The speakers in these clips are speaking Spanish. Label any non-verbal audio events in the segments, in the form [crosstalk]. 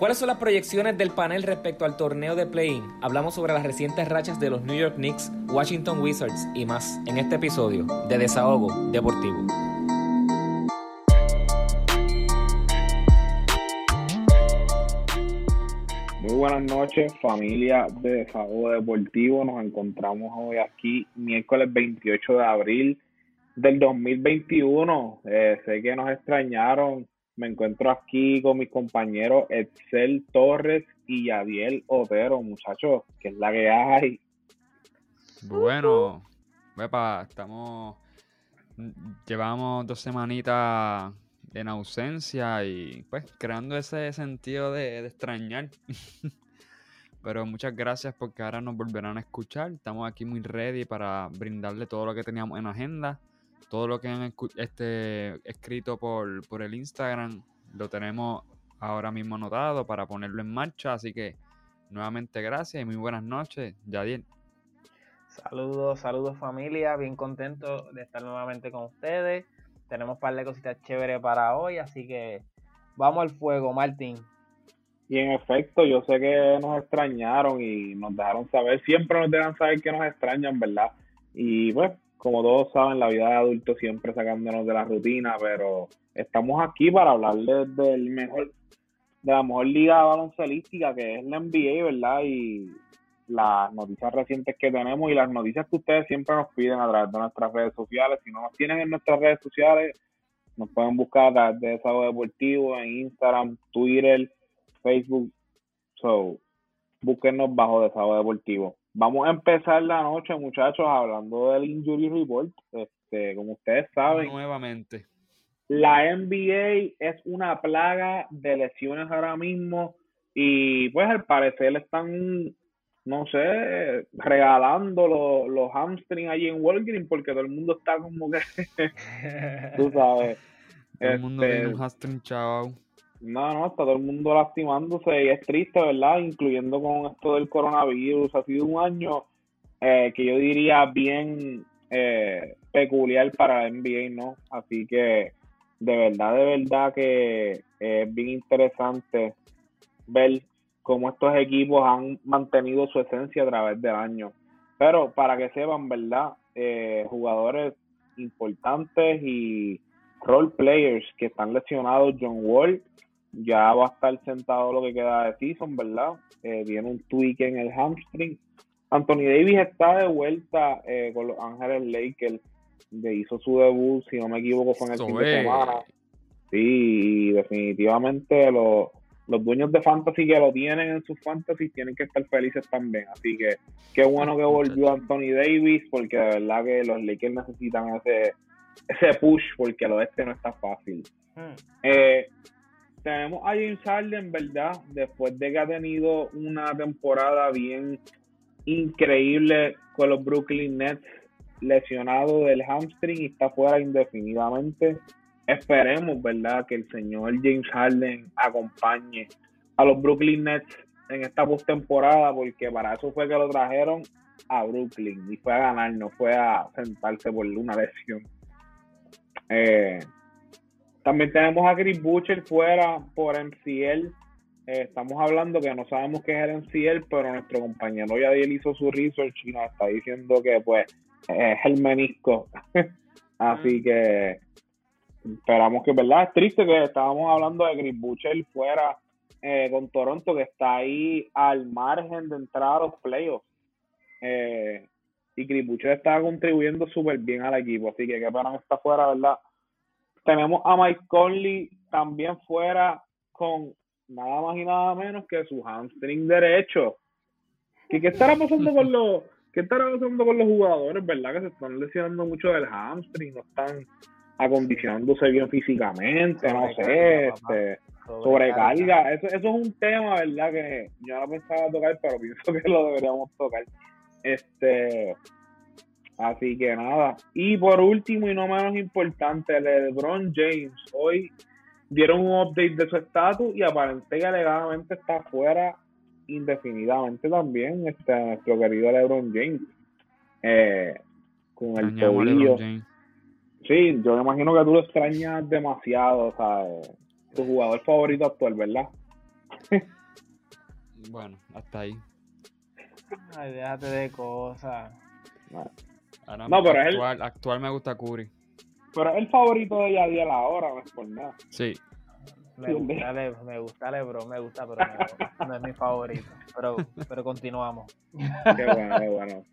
¿Cuáles son las proyecciones del panel respecto al torneo de play-in? Hablamos sobre las recientes rachas de los New York Knicks, Washington Wizards y más en este episodio de Desahogo Deportivo. Muy buenas noches, familia de Desahogo Deportivo. Nos encontramos hoy aquí, miércoles 28 de abril del 2021. Eh, sé que nos extrañaron me encuentro aquí con mis compañeros Excel Torres y Yadiel Otero, muchachos, que es la que hay. Bueno, Wepa, estamos. Llevamos dos semanitas en ausencia y pues creando ese sentido de, de extrañar. [laughs] Pero muchas gracias porque ahora nos volverán a escuchar. Estamos aquí muy ready para brindarle todo lo que teníamos en agenda todo lo que han este, escrito por, por el Instagram lo tenemos ahora mismo anotado para ponerlo en marcha. Así que nuevamente gracias y muy buenas noches, Yadiel. Saludos, saludos familia, bien contento de estar nuevamente con ustedes. Tenemos un par de cositas chéveres para hoy, así que vamos al fuego, Martín. Y en efecto, yo sé que nos extrañaron y nos dejaron saber, siempre nos dejan saber que nos extrañan, ¿verdad? Y pues como todos saben, la vida de adulto siempre sacándonos de la rutina, pero estamos aquí para hablarles del mejor, de la mejor liga baloncelística que es la NBA, ¿verdad? Y las noticias recientes que tenemos y las noticias que ustedes siempre nos piden a través de nuestras redes sociales. Si no nos tienen en nuestras redes sociales, nos pueden buscar a través de Desahogo Deportivo en Instagram, Twitter, Facebook. So, búsquenos bajo Desahogo Deportivo. Vamos a empezar la noche, muchachos, hablando del Injury Report. Este, como ustedes saben, nuevamente. La NBA es una plaga de lesiones ahora mismo y pues al parecer están, no sé, regalando los, los hamstrings allí en Walgreens porque todo el mundo está como que, [laughs] tú sabes. [laughs] Todo el mundo tiene un este, hamstring, chao. No, no, está todo el mundo lastimándose y es triste, ¿verdad? Incluyendo con esto del coronavirus. Ha sido un año eh, que yo diría bien eh, peculiar para la NBA, ¿no? Así que de verdad, de verdad que es bien interesante ver cómo estos equipos han mantenido su esencia a través del año. Pero para que sepan, ¿verdad? Eh, jugadores importantes y role players que están lesionados, John Wall ya va a estar sentado lo que queda de season, ¿verdad? Eh, viene un tweak en el hamstring. Anthony Davis está de vuelta eh, con los Ángeles Lakers. Le hizo su debut, si no me equivoco, fue en el fin de semana. Sí, definitivamente los, los dueños de Fantasy que lo tienen en sus Fantasy tienen que estar felices también. Así que qué bueno que volvió Anthony Davis, porque de verdad que los Lakers necesitan ese, ese push, porque el oeste no está fácil. Hmm. Eh, tenemos a James Harden, ¿verdad? Después de que ha tenido una temporada bien increíble con los Brooklyn Nets, lesionado del hamstring y está fuera indefinidamente. Esperemos, ¿verdad? Que el señor James Harden acompañe a los Brooklyn Nets en esta postemporada, porque para eso fue que lo trajeron a Brooklyn y fue a ganar, no fue a sentarse por una lesión. Eh, también tenemos a Chris Butcher fuera por MCL. Eh, estamos hablando que no sabemos qué es el MCL, pero nuestro compañero Yadiel hizo su research y nos está diciendo que pues es el menisco. [laughs] Así que esperamos que, ¿verdad? Es triste que estábamos hablando de Chris Butcher fuera eh, con Toronto, que está ahí al margen de entrar a los playoffs. Eh, y Chris Butcher está contribuyendo súper bien al equipo, así que qué pena que está fuera, ¿verdad? Tenemos a Mike Conley también fuera con nada más y nada menos que su hamstring derecho. ¿Qué, qué estará pasando con los qué estará pasando con los jugadores, verdad? Que se están lesionando mucho del hamstring, no están acondicionándose bien físicamente, no sé, este, sobrecarga. Eso, eso es un tema, ¿verdad? Que yo no pensaba tocar, pero pienso que lo deberíamos tocar. Este, Así que nada. Y por último y no menos importante, LeBron James. Hoy dieron un update de su estatus y aparentemente y alegadamente está fuera indefinidamente también este nuestro querido LeBron James. Eh, con el tobillo. Sí, yo me imagino que tú lo extrañas demasiado, o sea, tu jugador favorito actual, ¿verdad? bueno, hasta ahí. Ay, déjate de cosas. Ahora No, pero él- actual, actual me gusta Curry. Pero es el favorito de Yadiel ahora, no es por nada. Sí. Me gusta, Le, me gusta LeBron, me gusta, pero no, [laughs] no es mi favorito. Pero, pero continuamos. Qué bueno, qué bueno.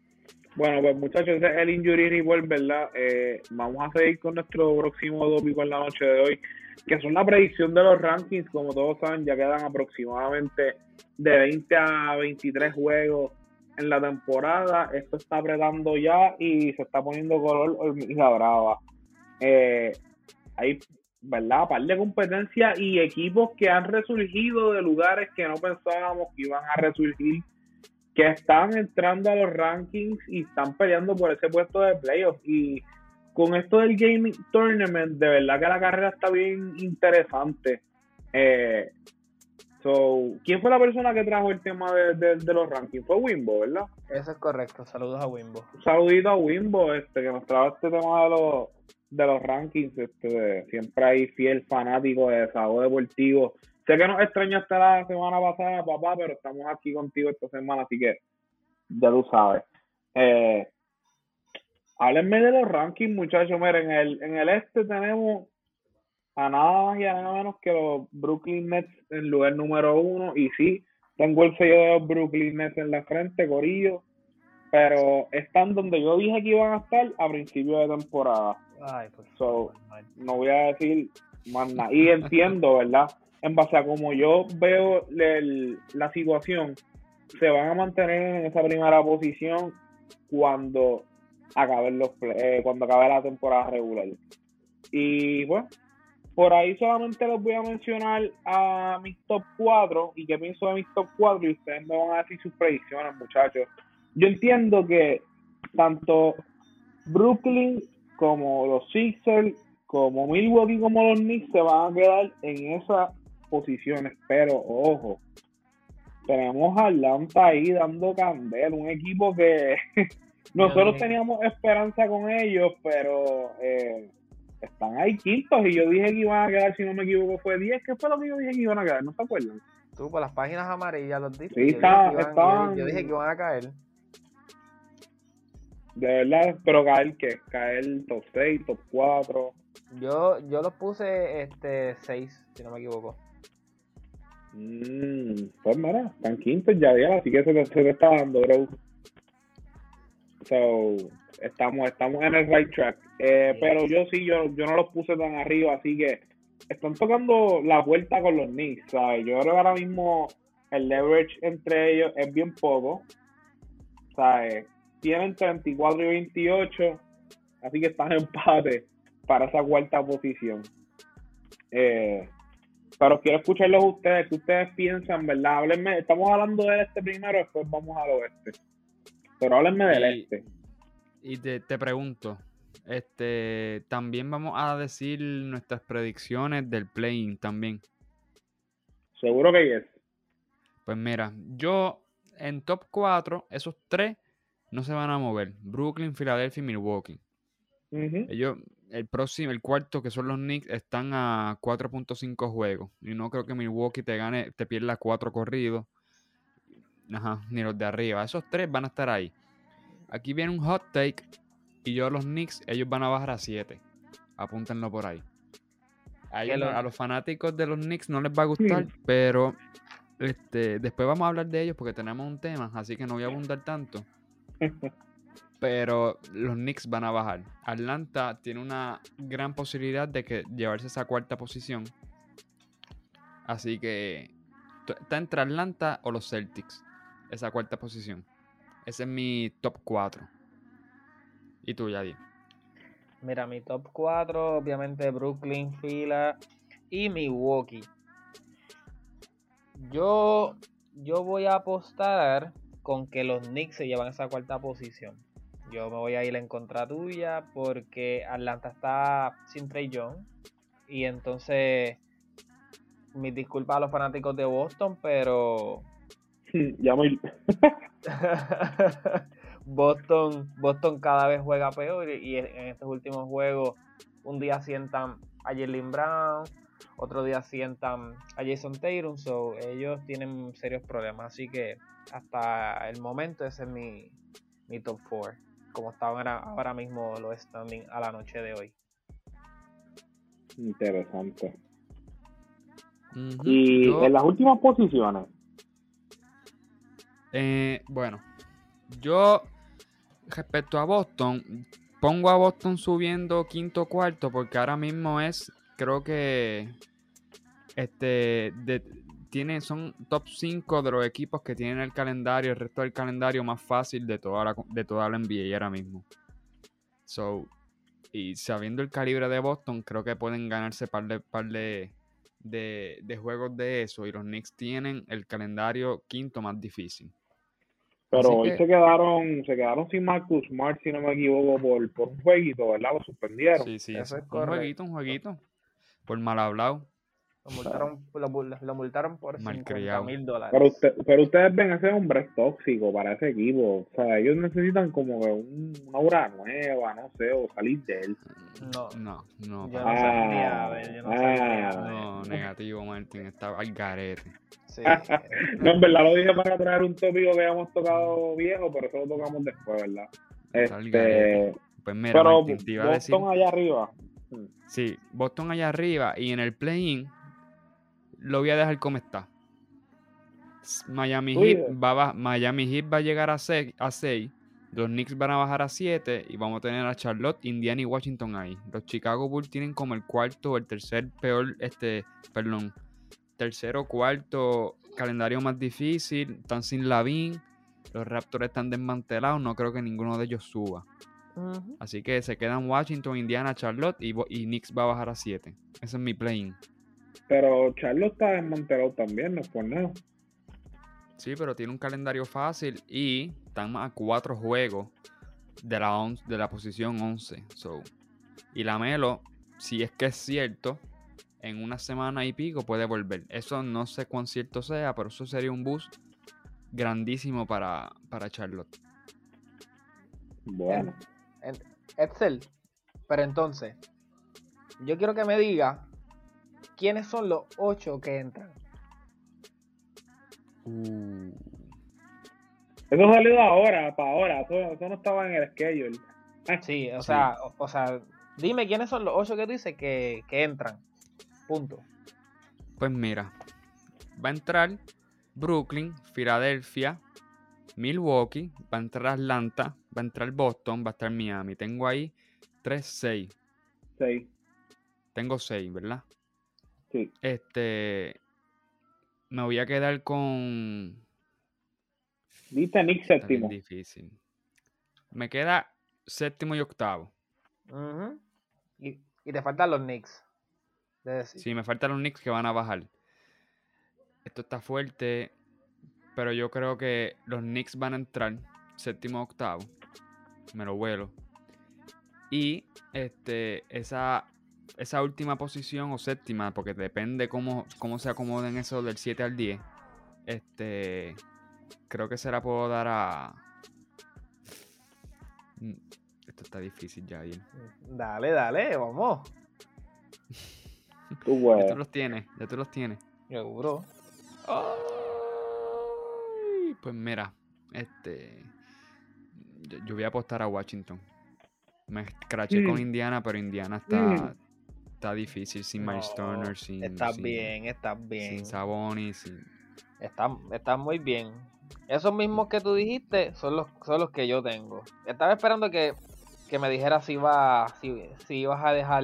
Bueno, pues muchachos, ese es el Injury Report, ¿verdad? Eh, vamos a seguir con nuestro próximo tópico en la noche de hoy, que son la predicción de los rankings. Como todos saben, ya quedan aproximadamente de 20 a 23 juegos en la temporada. Esto está apretando ya y se está poniendo color hormiga brava. Eh, hay, ¿verdad? Par de competencia y equipos que han resurgido de lugares que no pensábamos que iban a resurgir que están entrando a los rankings y están peleando por ese puesto de playoff. Y con esto del Gaming Tournament, de verdad que la carrera está bien interesante. Eh, so, ¿Quién fue la persona que trajo el tema de, de- de los rankings? Fue Wimbo, ¿verdad? Eso es correcto. Saludos a Wimbo. Saludito a Wimbo, este, que nos trajo este tema de los, de los rankings. Este, siempre hay fiel fanático de desahogo deportivo. Sé que nos extrañaste la semana pasada, papá, pero estamos aquí contigo esta semana, así que ya tú sabes. Eh, háblenme de los rankings, muchachos. Miren, en el, en el este tenemos a nada más y a nada menos que los Brooklyn Nets en lugar número uno. Y sí, tengo el sello de los Brooklyn Nets en la frente, Corillo. Pero están donde yo dije que iban a estar a principio de temporada. Ay, pues. So, no voy a decir más nada. Y entiendo, ¿verdad? En base a como yo veo el- la situación, se van a mantener en esa primera posición cuando acaben los eh, cuando acabe la temporada regular. Y bueno, por ahí solamente les voy a mencionar a mis top 4 y qué pienso de mis top 4 y ustedes me van a decir sus predicciones, muchachos. Yo entiendo que tanto Brooklyn como los Sixers, como Milwaukee, como los Knicks se van a quedar en esas posiciones. Pero ojo, tenemos a Atlanta ahí dando candela, un equipo que [laughs] nosotros teníamos esperanza con ellos, pero eh, están ahí quintos y yo dije que iban a quedar, si no me equivoco, fue 10. ¿Qué fue lo que yo dije que iban a quedar? ¿No se acuerdan? Tú, por las páginas amarillas los dices. Sí, yo, dije está- estaban- yo- yo dije que iban a caer. De verdad, pero caer que caer top 6, top 4. Yo, yo los puse este 6, si no me equivoco. Mm, pues mira, están quintos ya, ya, así que se te, se te está dando, bro. So, estamos, estamos en el right track. Eh, Sí. Pero yo sí, yo, yo no los puse tan arriba, así que están tocando la puerta con los Knicks, ¿sabes? Yo creo que ahora mismo el leverage entre ellos es bien poco, ¿sabes? Tienen 34 y 28, así que están en empate para esa cuarta posición. Eh, pero quiero escucharlos a ustedes, que ustedes piensan, ¿verdad? Háblenme, estamos hablando del este primero, después vamos al oeste. Pero háblenme del Y- este. Y te, te pregunto, este, también vamos a decir nuestras predicciones del play también. Seguro que yes. Pues mira, yo en top 4, esos tres no se van a mover. Brooklyn, Filadelfia y Milwaukee. Ellos, el próximo, el cuarto, que son los Knicks, están a 4.5 juegos. Y no creo que Milwaukee te gane, te pierda cuatro corridos. Ajá, ni los de arriba. Esos tres van a estar ahí. Aquí viene un hot take. Y yo los Knicks, ellos van a bajar a 7. Apúntenlo por ahí. A, ellos a los fanáticos de los Knicks no les va a gustar, pero este, después vamos a hablar de ellos porque tenemos un tema, así que no voy a abundar tanto. [laughs] Pero los Knicks van a bajar. Atlanta tiene una gran posibilidad de que llevarse esa cuarta posición. Así que está entre Atlanta o los Celtics. Esa cuarta posición. Ese es mi top 4. ¿Y tú, Yadi? Mira, mi top 4, obviamente Brooklyn, Fila y Milwaukee. Yo, yo voy a apostar con que los Knicks se llevan esa cuarta posición. Yo me voy a ir en contra tuya porque Atlanta está sin Trey Young. Y entonces, mis disculpas a los fanáticos de Boston, pero ya muy... [laughs] Boston, Boston cada vez juega peor y y en estos últimos juegos un día sientan a Jalen Brown, otro día sientan a Jason Tatum, so ellos tienen serios problemas, así que hasta el momento ese es mi, mi top 4, como estaban ahora, mismo los standing a la noche de hoy. Interesante. Y en las últimas posiciones. Eh, bueno, yo respecto a Boston, pongo a Boston subiendo quinto cuarto porque ahora mismo es, creo que, este, tiene, son top 5 de los equipos que tienen el calendario, el resto del calendario más fácil de toda la, de toda la NBA ahora mismo. So, y sabiendo el calibre de Boston, creo que pueden ganarse par de, par de, de, juegos de eso. Y los Knicks tienen el calendario quinto más difícil. Pero hoy se quedaron, se quedaron sin Marcus Smart, si no me equivoco, por, por un jueguito, ¿verdad? Lo suspendieron. Sí, sí, es un jueguito, un jueguito. Por mal hablado. Lo multaron, lo, multaron por 50 mil dólares. Pero, pero ustedes ven ese hombre tóxico para ese equipo. O sea, ellos necesitan como un, una aura nueva, no sé, o salir de él. No, no, no. Yo no ah, ver, yo no ah, No, negativo, Martín, estaba al garete. Sí. [laughs] no, en verdad lo dije para traer un tópico que habíamos tocado viejo, pero eso lo tocamos después, ¿verdad? Este, pues mira, pero Martín, te iba a decir... Boston allá arriba. Sí, Boston allá arriba y en el play-in lo voy a dejar como está. Miami Heat, va, Miami Heat va a llegar a 6, a los Knicks van a bajar a 7 y vamos a tener a Charlotte, Indiana y Washington ahí. Los Chicago Bulls tienen como el cuarto o el tercer peor, este, perdón, tercero cuarto calendario más difícil, están sin Lavin, los Raptors están desmantelados, no creo que ninguno de ellos suba. Así que se quedan Washington, Indiana, Charlotte y, y Knicks va a bajar a 7. Ese es mi play pero Charlo está desmantelado también, no es por nada. Sí, pero tiene un calendario fácil y están a cuatro juegos de la, de la posición 11. So. Y la Melo, si es que es cierto, en una semana y pico puede volver. Eso no sé cuán cierto sea, pero eso sería un boost grandísimo para, para Charlotte. Bueno. Excel, pero entonces, yo quiero que me diga ¿Quiénes son los ocho que entran? Uh. Eso salió ahora, para ahora. Eso, no estaba en el schedule. Ah, sí, o sea, o, sea, dime quiénes son los ocho que dice que, que entran. Punto. Pues mira, va a entrar Brooklyn, Filadelfia, Milwaukee, va a entrar Atlanta, va a entrar Boston, va a estar Miami. Tengo ahí 3, 6. 6. Tengo 6, ¿verdad? Sí. Este. Me voy a quedar con. Viste Nick séptimo. difícil. Me queda séptimo y octavo. y, te faltan los Knicks. Sí, me faltan los Knicks que van a bajar. Esto está fuerte. Pero yo creo que los Knicks van a entrar séptimo octavo. Me lo vuelo. Y este, esa esa última posición o séptima, porque depende cómo, cómo se acomoden eso del 7 al 10, este, creo que se la puedo dar a... Mm, esto está difícil ya, bien. Dale, dale, vamos. ya tú los tienes, ya tú los tienes. Seguro. pues mira, este... Yo, voy a apostar a Washington. Me escraché con mm. Indiana, pero Indiana está, mm está difícil sin Miles Turner, sin. Está bien, está bien. Sin Sabonis, sin. Está, está muy bien. Esos mismos que tú dijiste son los, son los que yo tengo. Estaba esperando que, me dijera si, iba, si, si ibas a dejar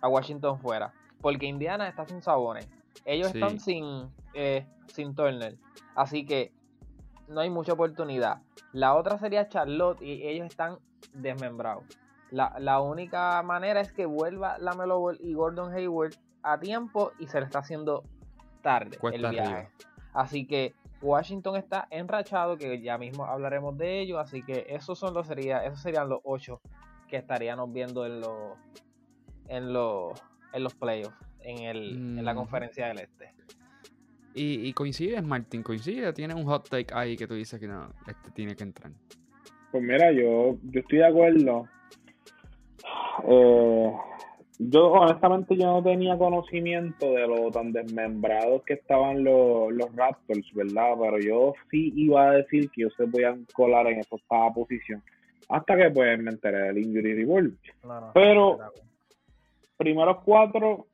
a Washington fuera. Porque Indiana está sin Sabonis. Ellos están sin, eh, sin Turner. Así que no hay mucha oportunidad. La otra sería Charlotte y ellos están desmembrados. La, única manera es que vuelva la Melo y Gordon Hayward a tiempo y se le está haciendo tarde el viaje. Así que Washington está enrachado, que ya mismo hablaremos de ello. Así que esos son los sería, esos serían los ocho que estaríamos viendo en los en los en los playoffs, en, el, en la conferencia del este. Y, y coincide, Martín, coincide, tiene un hot take ahí que tú dices que no, este tiene que entrar. Pues mira, yo, yo estoy de acuerdo eh, yo honestamente yo no tenía conocimiento de lo tan desmembrados que estaban los, los Raptors, ¿verdad? Pero yo sí iba a decir que ellos se podían colar en esa octava posición. Hasta que pues me enteré del injury report. No, Pero- era- Primeros cuatro,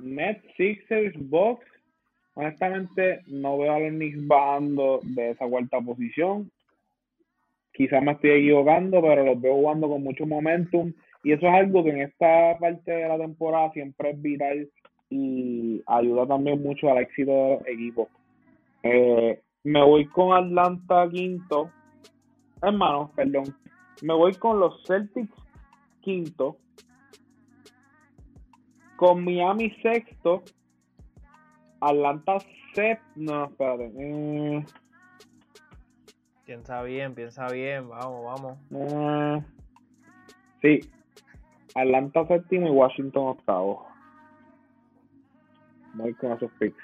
Nets, Sixers, Bucks. Honestamente no veo a los Knicks bajando de esa cuarta posición. Quizás me estoy equivocando, pero los veo jugando con mucho momentum. Y eso es algo que en esta parte de la temporada siempre es vital y ayuda también mucho al éxito de los equipos. Eh, me voy con Atlanta quinto. Hermano, perdón. Me voy con los Celtics quinto. Con Miami sexto. Atlanta séptimo. No, espérate. Mm, Piensa bien, piensa bien, vamos, vamos. mm, sí. Atlanta séptimo y Washington octavo. Voy con esos picks.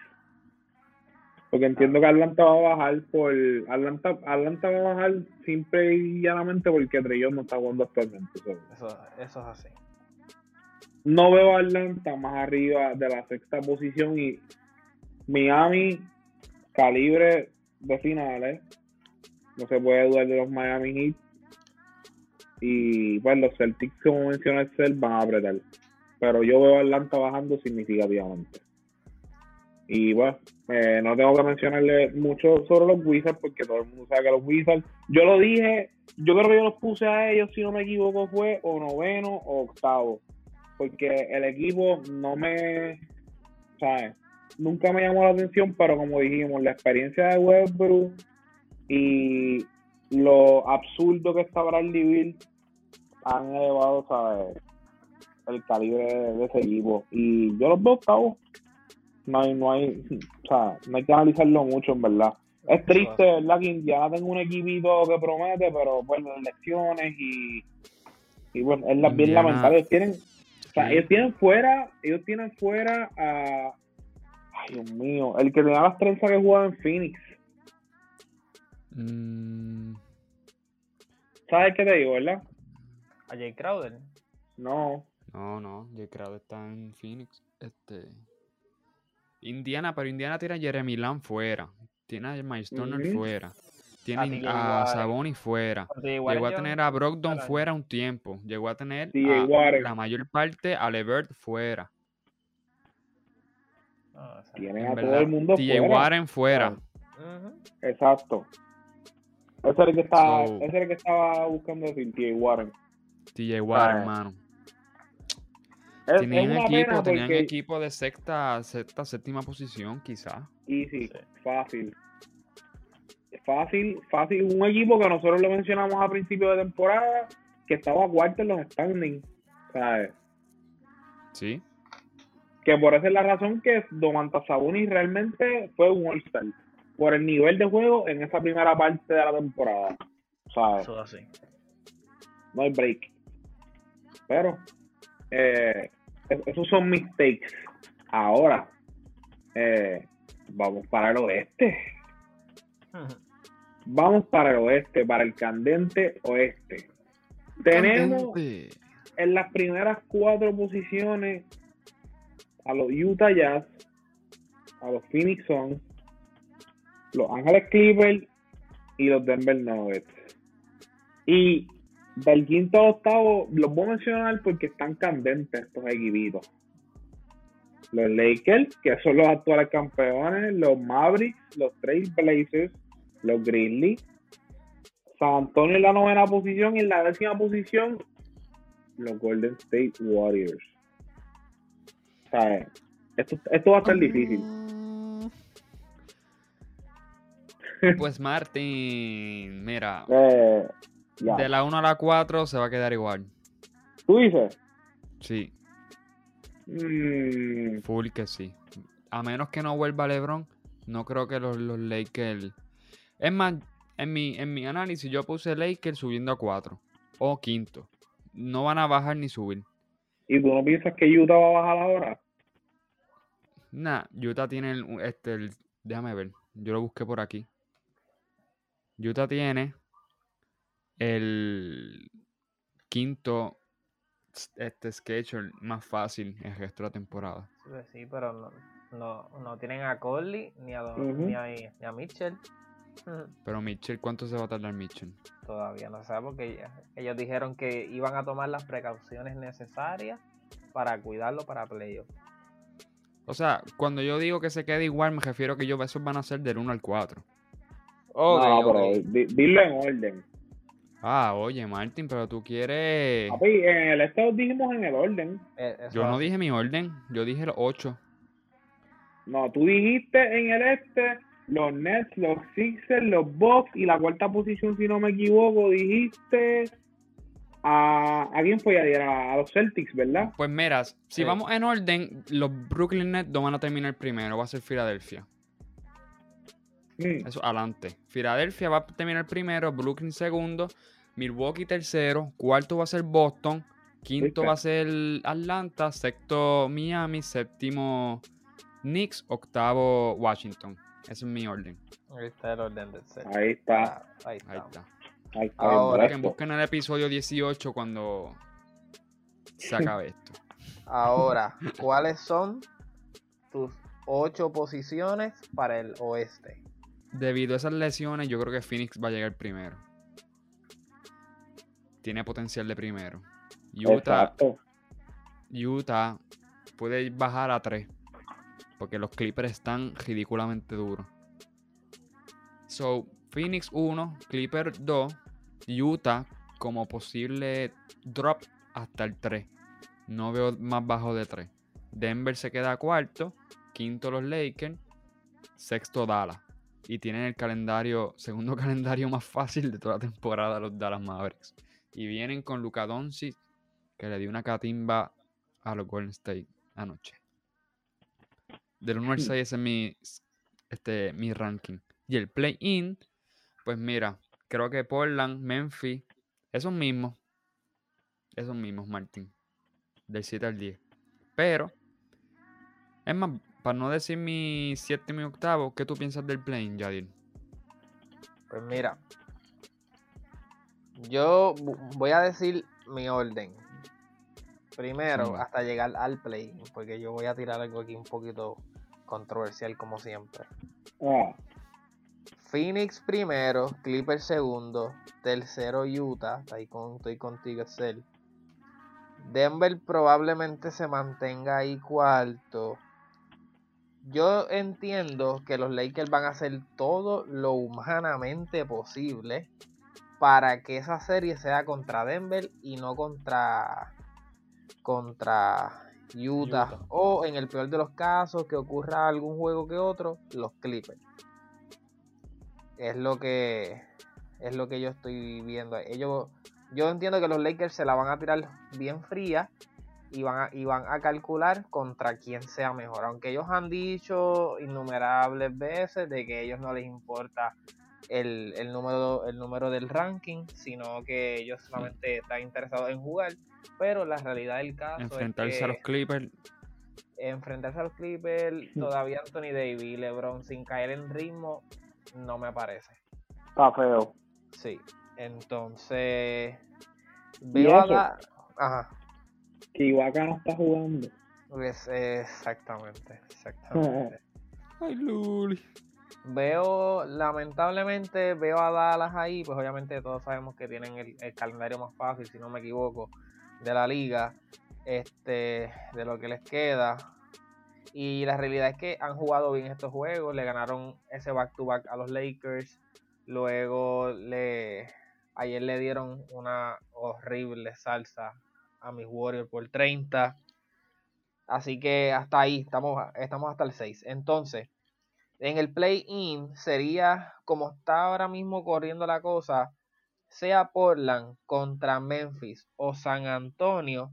Porque entiendo que Atlanta va a bajar por. Atlanta, Atlanta va a bajar simple y llanamente porque Trellón no está jugando actualmente. so. Eso, eso es así. no veo a Atlanta más arriba de la sexta posición y Miami calibre de finales no se puede dudar de los Miami Heat. Y pues los Celtics como mencioné el Cel van a apretar. Pero yo veo a Atlanta bajando significativamente. Y bueno eh, no tengo que mencionarle mucho sobre los Wizards porque todo el mundo sabe que los Wizards yo lo dije yo creo que yo los puse a ellos si no me equivoco fue o noveno o octavo. Porque el equipo no me, ¿sabes? Nunca me llamó la atención, pero como dijimos, la experiencia de Westbrook y lo absurdo que está Bradley Bill han elevado, ¿sabes? El calibre de, de ese equipo. Y yo los veo octavos. No hay, no hay, o sea, no hay que analizarlo mucho, en verdad. Es triste. ¿verdad? Que Indiana tenga un equipito que promete, pero pues las lesiones y, y bueno, es la, bien Indiana- lamentable. Tienen, o sea, ellos tienen fuera, ellos tienen fuera a. Ay, Dios mío, el que tenía las trenzas que jugaba en Phoenix. Mm, ¿Sabes qué te digo, verdad? A Jay Crowder. No. no, no, Jay Crowder está en Phoenix. Este. Indiana, pero Indiana tiene a Jeremy Lamb fuera. Tiene a Miles Turner fuera. Tiene A a. Sabonis fuera. Llegó a yo- tener a Brogdon fuera un tiempo. Llegó a tener a la mayor parte a Levert fuera. Ese- Tienen En a todo el mundo TJ fuera. Warren fuera. Exacto. Ese es el que estaba, So- ese es el que estaba buscando decir, T.J. Warren. TJ Warren, hermano. Es, Tenían equipo, tenían porque equipo de sexta, sexta, séptima posición, quizás. easy, Sí. fácil. Fácil, fácil. Un equipo que nosotros lo mencionamos a principio de temporada, que estaba cuarto en los standings. ¿sabes? Sí. Que por esa es la razón que Domantas Sabonis realmente fue un All-Star. Por el nivel de juego en esa primera parte de la temporada. ¿Sabes? Eso es así. no hay break. Pero, eh, es- esos son mis takes. Ahora, eh, vamos para el oeste. [laughs] Vamos para el oeste, para el candente oeste. Tenemos Candente. en las primeras cuatro posiciones a los Utah Jazz, a los Phoenix Suns, los Ángeles Clippers y los Denver Nuggets. Y del quinto al octavo los voy a mencionar porque están candentes estos equipitos. Los Lakers, que son los actuales campeones, los Mavericks, los Trail Blazers, los Grizzlies, San Antonio en la novena posición y en la décima posición los Golden State Warriors. ¿Sabes? Esto, esto va a estar difícil. Pues Martín, mira, Eh, ya. de la 1 a la 4 se va a quedar igual. ¿Tú dices? Sí, Mm, full que sí. A menos que no vuelva LeBron, no creo que los, los Lakers. Es más, en mi, en mi análisis yo puse Lakers subiendo a 4 o quinto. No van a bajar ni subir. ¿Y tú no piensas que Utah va a bajar ahora? Nah, Utah tiene el, este, el- déjame ver, yo lo busqué por aquí. Utah tiene el quinto este schedule más fácil el resto de la temporada. Pues sí, pero no, no, no tienen a Conley ni a, ni a, ni a Mitchell. [laughs] Pero Mitchell, ¿cuánto se va a tardar Mitchell? Todavía no sé porque ya- ellos dijeron que iban a tomar las precauciones necesarias para cuidarlo para playoff. O sea, cuando yo digo que se quede igual, me refiero que yo esos van a ser del 1 al 4. No, pero di- dilo en orden. Ah, oye, Martin, pero tú quieres. Papi, en el estado dijimos en el orden. Eh, Yo no dije mi orden, yo dije los 8. No, tú dijiste en el este los Nets, los Sixers, los Bucks y la cuarta posición, si no me equivoco, dijiste a, ¿a quién fue? A, a los Celtics, ¿verdad? Pues mira, si Sí. vamos en orden, los Brooklyn Nets no van a terminar primero, va a ser Filadelfia. Mm, Eso adelante. Filadelfia va a terminar primero, Brooklyn segundo, Milwaukee tercero, cuarto va a ser Boston, quinto ¿Viste? va a ser Atlanta, sexto Miami, séptimo Knicks, octavo Washington. Ese es mi orden. Ahí está el orden del set. ahí está. Ah, ahí Ahí está. está. Ahí está. Ahora puesto. busquen el episodio 18 cuando se [laughs] acabe esto. Ahora, [laughs] ¿cuáles son tus ocho posiciones para el oeste? Debido a esas lesiones, yo creo que Phoenix va a llegar primero. Tiene potencial de primero. Utah, Exacto. Utah puede bajar a 3. Porque los Clippers están ridículamente duros. So, Phoenix 1, Clippers 2, Utah como posible drop hasta el 3. No veo más bajo de 3. Denver se queda cuarto, quinto los Lakers, sexto Dallas. Y tienen el calendario, [laughs] segundo calendario más fácil de toda la temporada los Dallas Mavericks. Y vienen con Luka Doncic, que le dio una catimba a los Golden State anoche. Del 1 al 6 ese es mi, este, mi ranking. Y el play-in, pues mira, creo que Portland, Memphis, esos mismos. Esos mismos, Martín. Del 7 al 10. Pero, es más, para no decir mi séptimo y octavo, ¿qué tú piensas del play-in, Yadir? Pues mira, yo voy a decir mi orden. Primero, hasta llegar al play, porque yo voy a tirar algo aquí un poquito controversial como siempre. Ah, Phoenix primero, Clippers segundo, tercero Utah, con, estoy contigo Excel. Denver probablemente se mantenga ahí cuarto. Yo entiendo que los Lakers van a hacer todo lo humanamente posible para que esa serie sea contra Denver y no contra contra Utah, Utah. o en el peor de los casos que ocurra algún juego que otro, los Clippers es lo que es lo que yo estoy viendo. Ellos, yo entiendo que los Lakers se la van a tirar bien fría y van a, y van a calcular contra quién sea mejor. Aunque ellos han dicho innumerables veces de que a ellos no les importa el, el número, el número del ranking, sino que ellos solamente están interesados en jugar. Pero la realidad del caso Enfrentarse es a que los Clippers. enfrentarse a los Clippers, todavía Anthony Davis y LeBron sin caer en ritmo, no me parece. está feo. Sí. Entonces, ¿Y veo a? Da- Ajá. Que Ibaka no está jugando. Exactamente, exactamente. [laughs] Ay, Luli. Veo, lamentablemente, veo a Dallas ahí, pues obviamente todos sabemos que tienen el, el calendario más fácil, si no me equivoco, de la liga, este, de lo que les queda. Y la realidad es que han jugado bien estos juegos, le ganaron ese back to back a los Lakers, luego le ayer le dieron una horrible salsa a mis Warriors por 30. Así que hasta ahí, estamos, estamos hasta el 6. Entonces, en el play-in sería como está ahora mismo corriendo la cosa, sea Portland contra Memphis o San Antonio,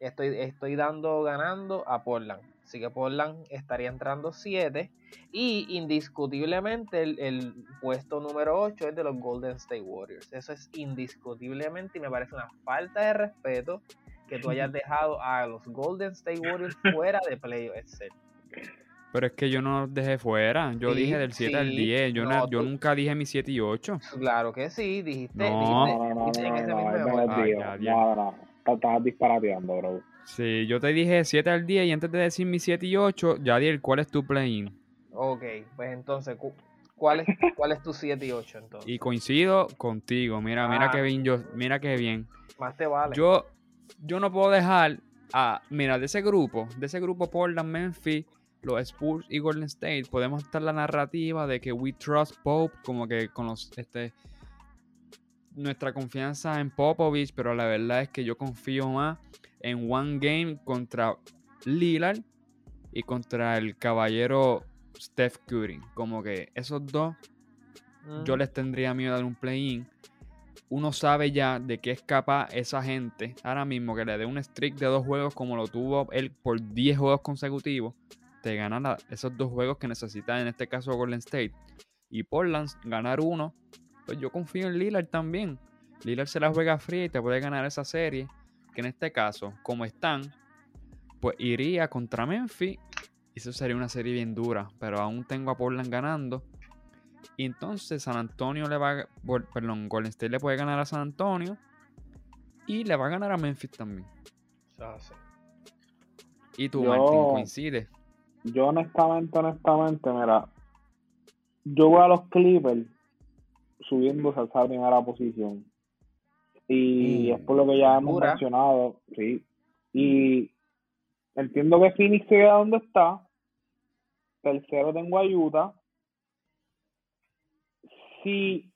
estoy, estoy dando ganando a Portland. Así que Portland estaría entrando 7 y indiscutiblemente el, el puesto número 8 es de los Golden State Warriors. Eso es indiscutiblemente y me parece una falta de respeto que tú hayas dejado a los Golden State Warriors [laughs] fuera de playoffs. Pero es que yo no los dejé fuera. Yo Sí, dije del 7 al sí, 10. Yo, no, na- yo tú- nunca dije mi 7 y 8. Claro que sí, dijiste, No. dijiste- No, no, ya, ya. Disparateando, bro. Sí, yo te dije 7 al 10 y antes de decir mi 7 y 8, Yadiel, ¿cuál es tu play-in? Ok, pues entonces, cu- ¿cuál es, cuál es tu 7 y 8 entonces? Y coincido contigo. Mira, mira Ah. qué bien yo, mira qué bien. Más te vale. Yo, yo no puedo dejar a, mira, de ese grupo, de ese grupo Portland, Memphis, los Spurs y Golden State, podemos estar la narrativa de que we trust Pope, como que con los, este, nuestra confianza en Popovich, pero la verdad es que yo confío más en one game contra Lillard y contra el caballero Steph Curry. Como que esos dos yo les tendría miedo de dar un play-in. Uno sabe ya de qué es capaz esa gente ahora mismo que le dé un streak de dos juegos como lo tuvo él por 10 juegos consecutivos. Te ganan esos dos juegos que necesita en este caso Golden State. Y Portland ganar uno. Pues yo confío en Lillard también. Lillard se la juega fría y te puede ganar esa serie. Que en este caso, como están, pues iría contra Memphis. Y eso sería una serie bien dura. Pero aún tengo a Portland ganando. Y entonces San Antonio le va a. Perdón, Golden State le puede ganar a San Antonio. Y le va a ganar a Memphis también. Y tú, Yo- Martín, coincide. Yo honestamente, honestamente, mira, yo voy a los Clippers subiéndose a esa primera posición. Y Mm, es por lo que ya hemos dura. mencionado, sí. Y entiendo que Phoenix se queda donde está. Tercero tengo a Utah. Si,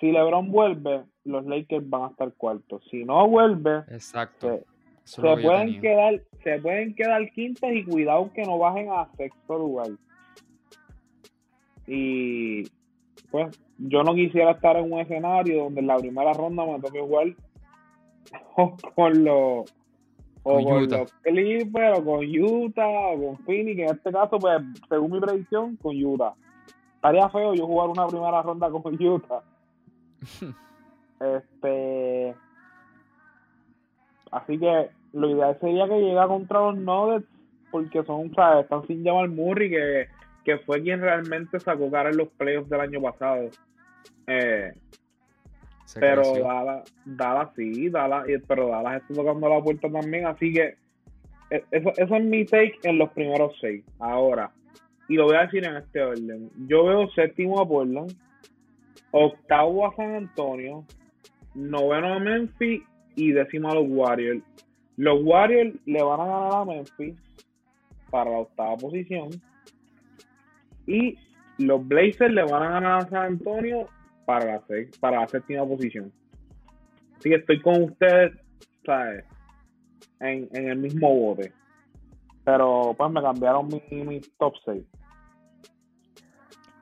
si LeBron vuelve, los Lakers van a estar cuartos. Si no vuelve, Exacto. se, pueden quedar, se pueden quedar quintos y cuidado que no bajen a sexto lugar. Y pues yo no quisiera estar en un escenario donde en la primera ronda me toque jugar [laughs] o con los o Con con, Utah. los Clippers o con Utah o con Phoenix, en este caso pues según mi predicción con Utah. Estaría feo yo jugar una primera ronda con [laughs] Utah. Este Así que lo ideal sería que llegue contra los Nuggets porque son, ¿sabes? Están sin Jamal Murray que, que fue quien realmente sacó cara en los playoffs del año pasado. Eh, pero creció. Dallas, Dallas sí, Dallas, pero Dallas está tocando la puerta también, así que eso, eso es mi take en los primeros seis. Ahora, y lo voy a decir en este orden. Yo veo séptimo a Portland, octavo a San Antonio, noveno a Memphis y décimo a los Warriors. Los Warriors le van a ganar a Memphis para la octava posición y los Blazers le van a ganar a San Antonio para la, séptima posición. Así que estoy con ustedes, en el mismo bote. Pero pues me cambiaron mi, mi top 6.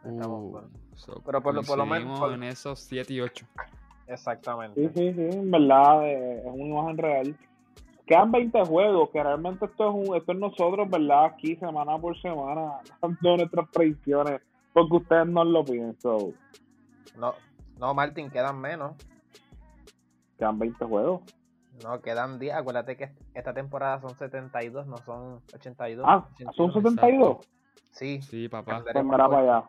Estamos Uh, por- so, pero por lo- por lo menos- por- en esos 7 y 8. Exactamente. Sí, sí, sí, en verdad eh, es una imagen real. Quedan 20 juegos, que realmente esto es un, esto es nosotros, ¿verdad? Aquí semana por semana, [laughs] dando nuestras predicciones, porque ustedes no lo piden. So, No, no, Martín, quedan menos. quedan 20 juegos. No, quedan 10. Acuérdate que esta temporada son 72, no son 82. Ah, son 81. 72. Sí. Sí, papá. Pues mira para allá,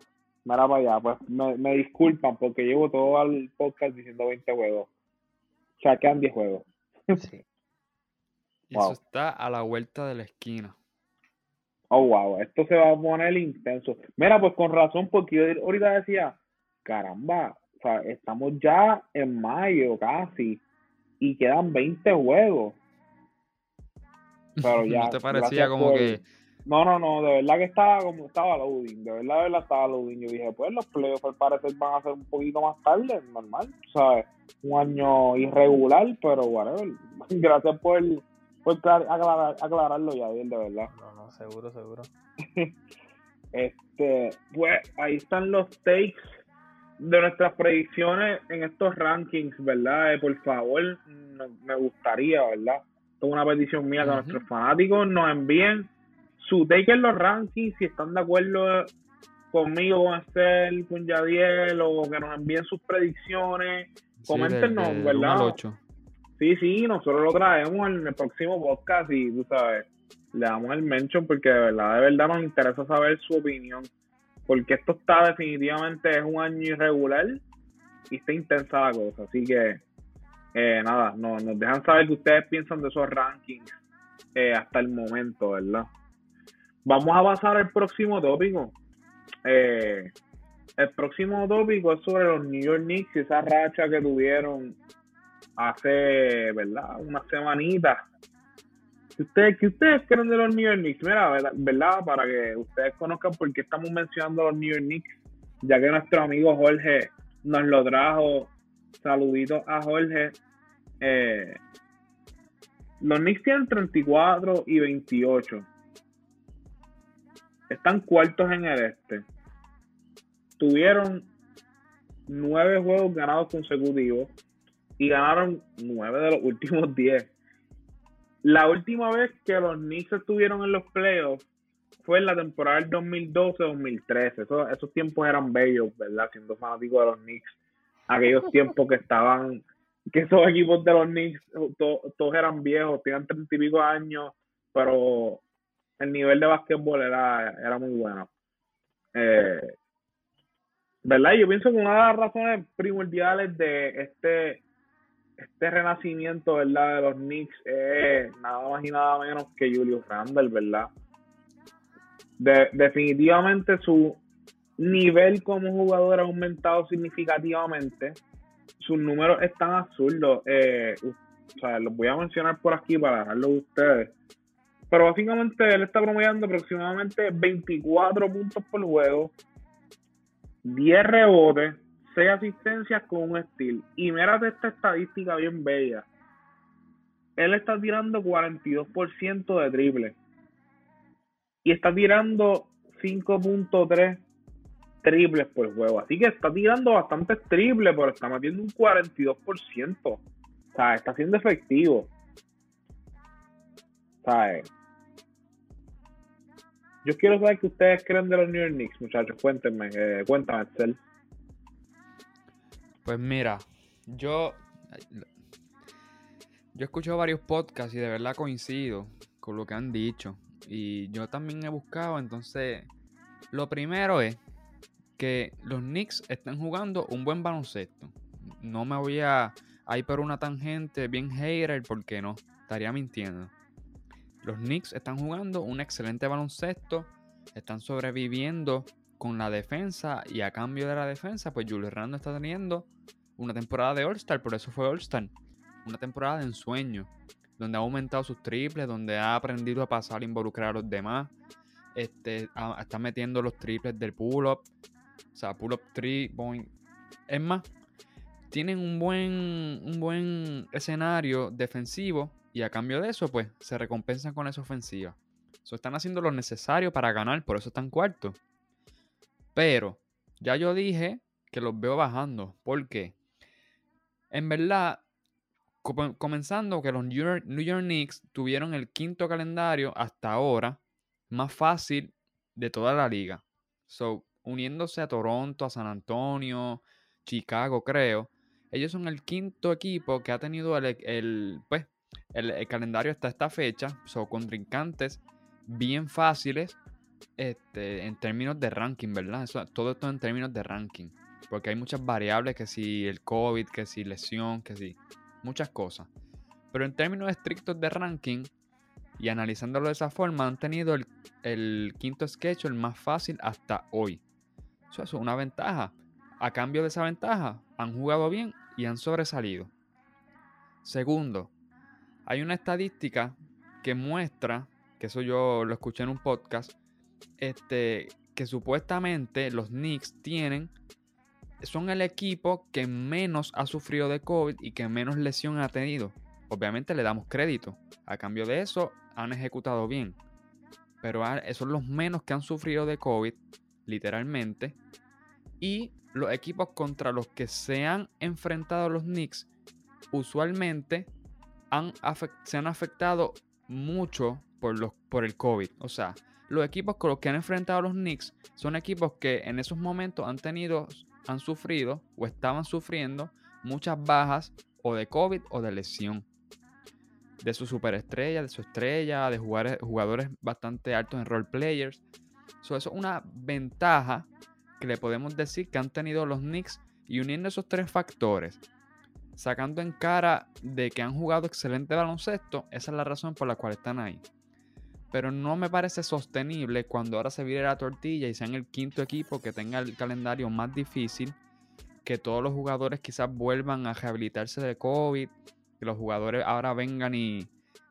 mira para allá. Pues me, me disculpan porque llevo todo el podcast diciendo 20 juegos. O sea, quedan 10 juegos. sí. [laughs] Wow. Eso está a la vuelta de la esquina. Oh, wow, esto se va a poner intenso. Mira, pues con razón, porque yo ahorita decía, caramba, o sea, estamos ya en mayo casi y quedan 20 juegos. [laughs] Pero ya, ¿No te parecía como por- que No, no, no, de verdad que estaba como estaba loading, de verdad, de verdad estaba loading. Yo dije, pues los playoffs al parecer van a ser un poquito más tarde, normal, ¿sabes? Un año irregular, pero whatever. [laughs] Gracias por, por clar- aclarar, aclararlo ya, bien, de verdad. No, no, seguro, seguro. [laughs] Este, pues ahí están los takes de nuestras predicciones en estos rankings, ¿verdad? Eh, por favor, no- me gustaría, ¿verdad? Esto es una petición mía que Ujú. nuestros fanáticos nos envíen su take en los rankings, si están de acuerdo conmigo, con Estel, con Yadiel, o que nos envíen sus predicciones. sí, Coméntenos, ¿verdad? Sí, sí, nosotros lo traemos en el próximo podcast y tú sabes, le damos el mention porque de verdad, de verdad nos interesa saber su opinión. Porque esto está definitivamente, es un año irregular y está intensa la cosa. Así que eh, nada, no, nos dejan saber qué ustedes piensan de esos rankings eh, hasta el momento, ¿verdad? Vamos a pasar al próximo tópico. Eh, el próximo tópico es sobre los New York Knicks y esa racha que tuvieron hace, ¿verdad? Una semanita. ¿Qué ustedes, ¿Qué ustedes creen de los New York Knicks? Mira, ¿verdad? Para que ustedes conozcan por qué estamos mencionando los New York Knicks, ya que nuestro amigo Jorge nos lo trajo. Saluditos a Jorge. Eh, los Knicks tienen 34 y 28. Están cuartos en el este. Tuvieron nueve juegos ganados consecutivos y ganaron nueve de los [laughs] últimos diez. La última vez que los Knicks estuvieron en los playoffs fue en la temporada del 2012-2013. Esos, esos tiempos eran bellos, ¿verdad? Siendo fanático de los Knicks. Aquellos [laughs] tiempos que estaban, que esos equipos de los Knicks, todos eran viejos, tenían treinta y pico años, pero el nivel de básquetbol era, era muy bueno. Eh, ¿Verdad? Yo pienso que una de las razones primordiales de este, este renacimiento, ¿verdad? De los Knicks es nada más y nada menos que Julius Randle, ¿verdad? definitivamente su nivel como jugador ha aumentado significativamente. Sus números están absurdos. Eh, o sea, los voy a mencionar por aquí para dejarlo a ustedes. Pero básicamente él está promediando aproximadamente 24 puntos por juego, 10 rebotes, 6 asistencias con un steal. Y mírate esta estadística bien bella. Él está tirando 42% de triple. Y está tirando 5.3 triples por juego. Así que está tirando bastante triple, pero está metiendo un 42%. O sea, está siendo efectivo. ¿Sabes? Yo quiero saber qué ustedes creen de los New York Knicks, muchachos. Cuéntenme, eh, cuéntame, Excel. Pues mira, yo. Yo he escuchado varios podcasts y de verdad coincido con lo que han dicho. Y yo también he buscado, entonces. Lo primero es que los Knicks están jugando un buen baloncesto. No me voy a ir por una tangente bien hater, porque no, estaría mintiendo. Los Knicks están jugando un excelente baloncesto, están sobreviviendo con la defensa y a cambio de la defensa, pues Julius Randle está teniendo una temporada de All-Star, por eso fue All-Star. Una temporada de ensueño, donde ha aumentado sus triples, donde ha aprendido a pasar e involucrar a los demás. Este, está metiendo los triples del pull-up, o sea, pull-up 3 point. Es más, tienen un buen, un buen escenario defensivo y a cambio de eso, pues, se recompensan con esa ofensiva. So, están haciendo lo necesario para ganar, por eso están cuartos. Pero, ya yo dije que los veo bajando. ¿Por qué? En verdad, comenzando que los New York, New York Knicks tuvieron el quinto calendario hasta ahora más fácil de toda la liga. So, uniéndose a Toronto, a San Antonio, Chicago, creo. Ellos son el quinto equipo que ha tenido el, el pues, el, calendario hasta esta fecha son contrincantes bien fáciles este, en términos de ranking, ¿verdad? todo esto en términos de ranking. Porque hay muchas variables, que si el COVID, que si lesión, que si muchas cosas. Pero en términos estrictos de ranking, y analizándolo de esa forma, han tenido el, quinto sketch el más fácil hasta hoy. Eso es una ventaja. A cambio de esa ventaja, han jugado bien y han sobresalido. Segundo, hay una estadística que muestra, que eso yo lo escuché en un podcast, este, que supuestamente los Knicks tienen, son el equipo que menos ha sufrido de COVID y que menos lesión ha tenido. Obviamente le damos crédito. A cambio de eso, han ejecutado bien. Pero son los menos que han sufrido de COVID, literalmente. Y los equipos contra los que se han enfrentado los Knicks, usualmente se han afectado mucho por, los, por el COVID. O sea, los equipos con los que han enfrentado los Knicks son equipos que en esos momentos han tenido, han sufrido o estaban sufriendo muchas bajas o de COVID o de lesión. De su superestrella, de su estrella, de jugadores, jugadores bastante altos en role players. eso es una ventaja que le podemos decir que han tenido los Knicks y uniendo esos tres factores, sacando en cara de que han jugado excelente baloncesto, esa es la razón por la cual están ahí. Pero no me parece sostenible cuando ahora se vire la tortilla y sean el quinto equipo que tenga el calendario más difícil, que todos los jugadores quizás vuelvan a rehabilitarse de COVID, que los jugadores ahora vengan y,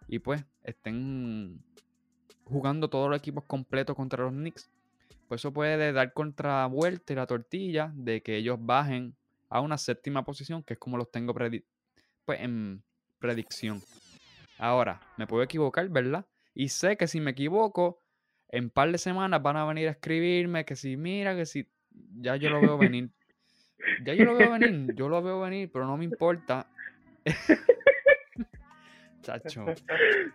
y pues estén jugando todos los equipos completos contra los Knicks. Pues eso puede dar contravuelta y la tortilla de que ellos bajen a una séptima posición, que es como los tengo pues, en predicción. Ahora, me puedo equivocar, ¿verdad? Y sé que si me equivoco, en un par de semanas van a venir a escribirme que si mira, que si ya yo lo veo venir. Ya yo lo veo venir, yo lo veo venir, pero no me importa. [laughs] Chacho.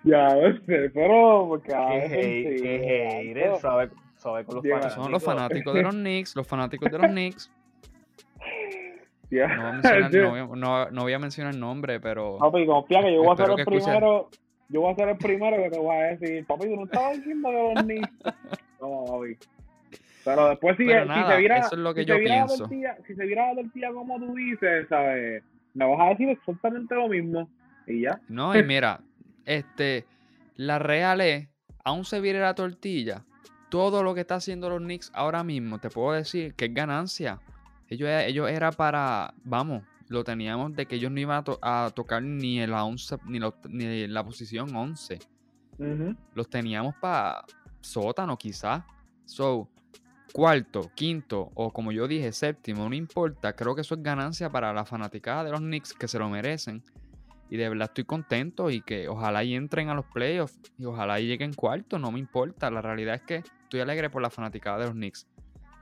Ya, sé, pero porque qué hate, sabe, sabe con los fanáticos. Son los fanáticos de los Knicks, los fanáticos de los Knicks. [laughs] No, voy a mencionar, nombre, pero. Papi, confía que yo voy a ser el primero. Yo voy a ser el primero que te voy a decir, papi, tú no estabas diciendo de los Knicks. No, papi. Pero después si, si se viera, eso es lo que si yo se viera pienso. Tortilla, si se viera la tortilla como tú dices, ¿sabes? Me vas a decir exactamente lo mismo. Y ya. No, y [laughs] mira, este, la real es, aún se viera la tortilla, todo lo que está haciendo los Knicks ahora mismo, te puedo decir que es ganancia. Ellos, ellos era para, vamos, lo teníamos de que ellos no iban a, tocar ni, el 11, ni, ni la posición 11. Los teníamos para sótano quizás. So, cuarto, quinto o como yo dije, séptimo, no importa. Creo que eso es ganancia para la fanaticada de los Knicks que se lo merecen. Y de verdad estoy contento y que ojalá y entren a los playoffs y ojalá y lleguen cuarto, no me importa. La realidad es que estoy alegre por la fanaticada de los Knicks.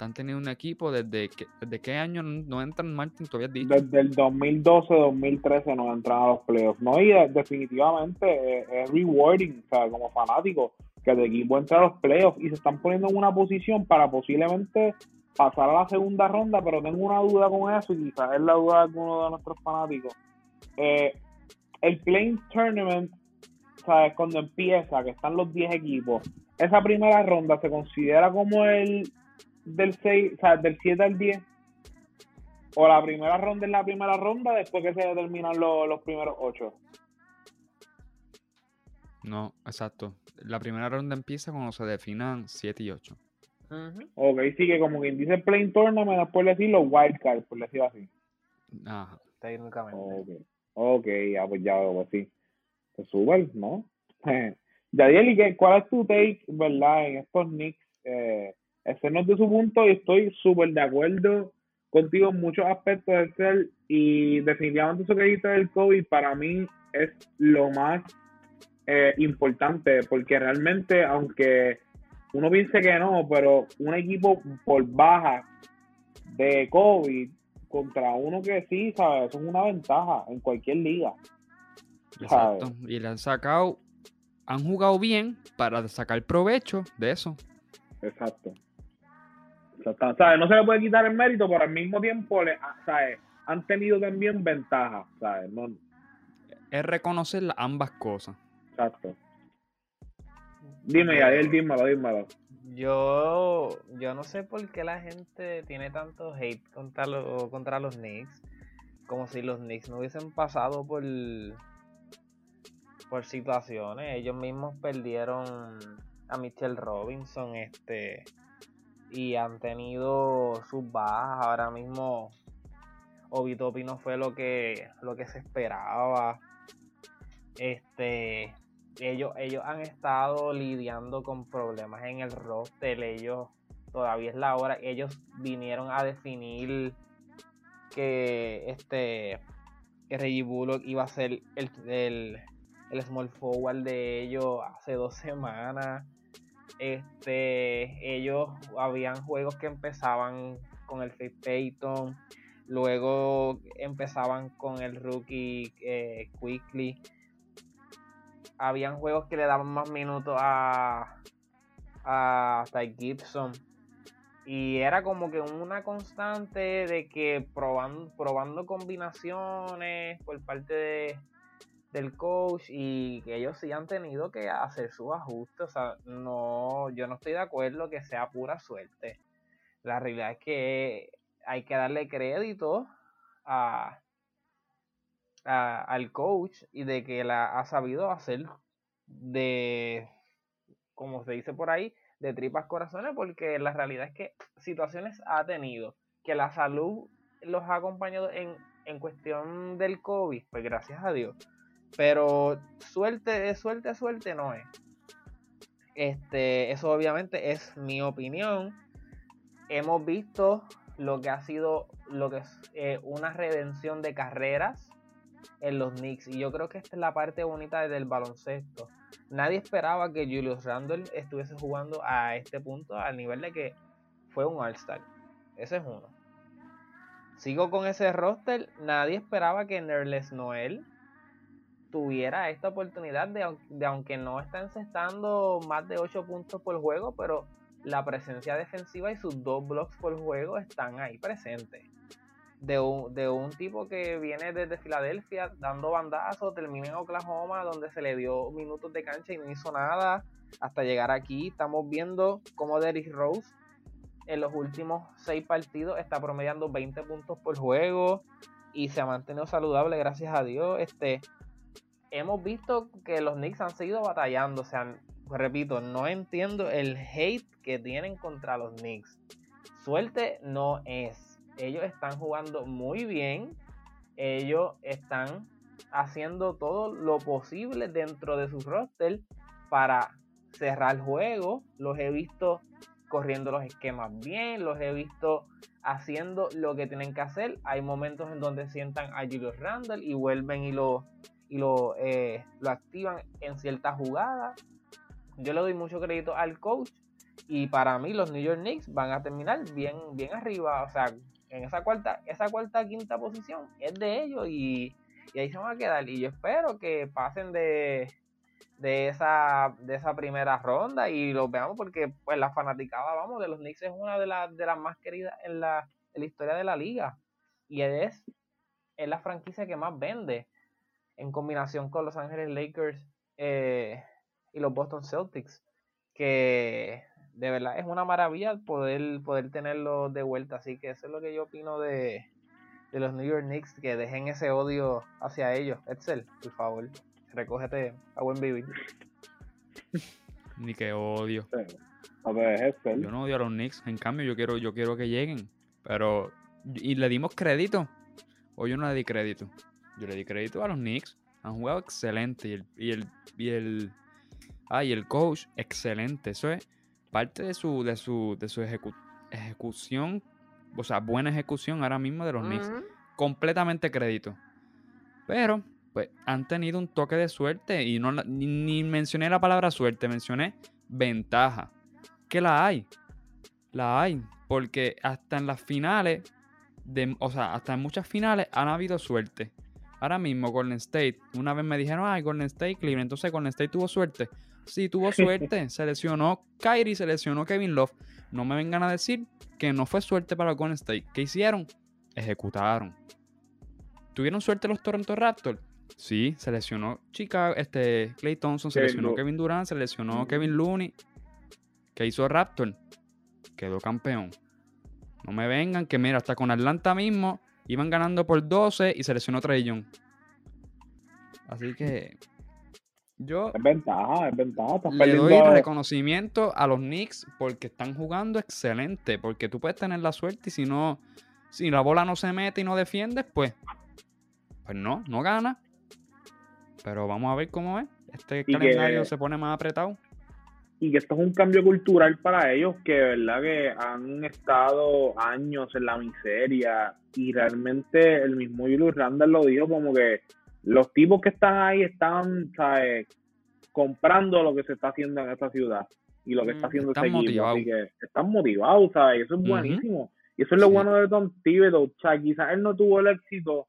Están teniendo un equipo desde, que, desde qué año no entran, Martin, todavía has dicho. Desde el 2012-2013 no entran a los playoffs. No, y definitivamente eh, es, rewarding, o sea, como fanático, que el equipo entre a los playoffs y se están poniendo en una posición para posiblemente pasar a la segunda ronda, pero tengo una duda con eso y quizás es la duda de alguno de nuestros fanáticos. Eh, el Playing Tournament, ¿sabes? Cuando empieza, que están los 10 equipos, esa primera ronda se considera como el del 6, o sea, del 7 al 10. O la primera ronda es la primera ronda después que se determinan los primeros 8. No, exacto. La primera ronda empieza cuando se definan 7 y 8. Ok, sí que como quien dice Playing Tournament, después decir los wildcards, por decirlo así. Ajá. Técnicamente. Ok. Ya pues ya pues sí. Pues súper, ¿no? [laughs] Yadiel, ¿cuál es tu take, verdad, en estos Knicks? Eh, ese no es de su punto y estoy súper de acuerdo contigo en muchos aspectos del ser y definitivamente eso que dijiste del COVID para mí es lo más eh, importante porque realmente aunque uno piense que no, pero un equipo por baja de COVID contra uno que sí, ¿sabes? Eso es una ventaja en cualquier liga. Exacto. Y le han sacado, han jugado bien para sacar provecho de eso. Exacto. ¿Sabes? No se le puede quitar el mérito, pero al mismo tiempo le, ah, ¿sabes? han tenido también ventajas. ¿sabes? Es reconocer ambas cosas. Exacto. Dime, Yael, dímelo, dímelo. Yo, yo no sé por qué la gente tiene tanto hate contra, contra los Knicks. Como si los Knicks no hubiesen pasado por, por situaciones. Ellos mismos perdieron a Mitchell Robinson este y han tenido sus bajas. Ahora mismo Obitopi no fue lo que, lo que se esperaba. Este ellos, ellos han estado lidiando con problemas en el roster, ellos todavía es la hora, ellos vinieron a definir que este que Reggie Bullock iba a ser el, el, small forward de ellos hace dos semanas. Este, ellos habían juegos que empezaban con el Face Payton, luego empezaban con el rookie eh, Quickly habían juegos que le daban más minutos a, a Ty Gibson. Y era como que una constante de que probando, probando combinaciones por parte de, del coach y que ellos sí han tenido que hacer sus ajustes. O sea, no, yo no estoy de acuerdo que sea pura suerte. La realidad es que hay que darle crédito a, al coach y de que la ha sabido hacer de, como se dice por ahí, de tripas corazones, porque la realidad es que situaciones ha tenido, que la salud los ha acompañado en, en cuestión del COVID, pues gracias a Dios. Pero suerte, suerte, suerte no es. Este, eso obviamente es mi opinión. Hemos visto lo que ha sido lo que es eh, una redención de carreras en los Knicks. Y yo creo que esta es la parte bonita del baloncesto. Nadie esperaba que Julius Randle estuviese jugando a este punto, al nivel de que fue un All-Star. Ese es uno. Sigo con ese roster. Nadie esperaba que Nerles Noel tuviera esta oportunidad de, aunque no está encestando más de 8 puntos por juego, pero la presencia defensiva y sus dos blocks por juego están ahí presentes de un, de un tipo que viene desde Filadelfia dando bandazos, termina en Oklahoma donde se le dio minutos de cancha y no hizo nada hasta llegar aquí. Estamos viendo cómo Derrick Rose en los últimos seis partidos está promediando 20 puntos por juego y se ha mantenido saludable, gracias a Dios. Este, hemos visto que los Knicks han seguido batallando, o sea, repito, no entiendo el hate que tienen contra los Knicks. Suerte no es ellos están jugando muy bien. Ellos están haciendo todo lo posible dentro de su roster para cerrar el juego. Los he visto corriendo los esquemas bien, los he visto haciendo lo que tienen que hacer. Hay momentos en donde sientan a Julius Randle y vuelven y lo, y lo, eh, lo activan en ciertas jugadas. Yo le doy mucho crédito al coach y para mí los New York Knicks van a terminar bien, bien arriba. O sea, en esa cuarta, esa cuarta quinta posición es de ellos y, ahí se van a quedar. Y yo espero que pasen de, de esa, de esa primera ronda y los veamos porque pues la fanaticada, vamos, de los Knicks es una de, las de las más queridas en la, historia de la liga. Y es, es la franquicia que más vende en combinación con Los Ángeles Lakers eh, y los Boston Celtics. Que de verdad es una maravilla poder, poder tenerlo de vuelta. Así que eso es lo que yo opino de, los New York Knicks, que dejen ese odio hacia ellos. Edsel, por favor, recógete a buen vivir. [laughs] Ni que odio. Yo no odio a los Knicks, en cambio yo quiero, yo quiero que lleguen. Pero, ¿y le dimos crédito? O yo no le di crédito. Yo le di crédito a los Knicks. Han jugado excelente. Y el, y el, y el, ah, y el coach, excelente. Eso es parte de su, de su, de su ejecución, o sea, buena ejecución ahora mismo de los Knicks. Completamente crédito. Pero, pues, han tenido un toque de suerte y no ni, mencioné la palabra suerte, mencioné ventaja. Que la hay. La hay. Porque hasta en las finales, de, o sea, hasta en muchas finales han habido suerte. Ahora mismo Golden State, una vez me dijeron, ay, Golden State, Cleveland, entonces Golden State tuvo suerte. Sí, tuvo [laughs] suerte. Se lesionó Kyrie, se lesionó Kevin Love. No me vengan a decir que no fue suerte para Golden State. ¿Qué hicieron? Ejecutaron. ¿Tuvieron suerte los Toronto Raptors? Sí, se lesionó Chicago, este, Clay Thompson, se lesionó Kevin Durant, se lesionó Kevin Looney. ¿Qué hizo Raptor? Quedó campeón. No me vengan que mira, hasta con Atlanta mismo iban ganando por 12 y se lesionó Trey Young. Así que yo es ventaja, es ventaja. le doy reconocimiento a los Knicks porque están jugando excelente. Porque tú puedes tener la suerte y si no, si la bola no se mete y no defiendes, pues, pues no, no gana. Pero vamos a ver cómo es. Este calendario se pone más apretado. Y que esto es un cambio cultural para ellos, que verdad que han estado años en la miseria. Y realmente el mismo Julius Randall lo dijo como que los tipos que están ahí están comprando lo que se está haciendo en esta ciudad y lo que está mm, haciendo ese equipo. Así que están motivados, ¿sabes? eso es buenísimo. Y eso es lo bueno de Tom Thibodeau. O sea, quizás él no tuvo el éxito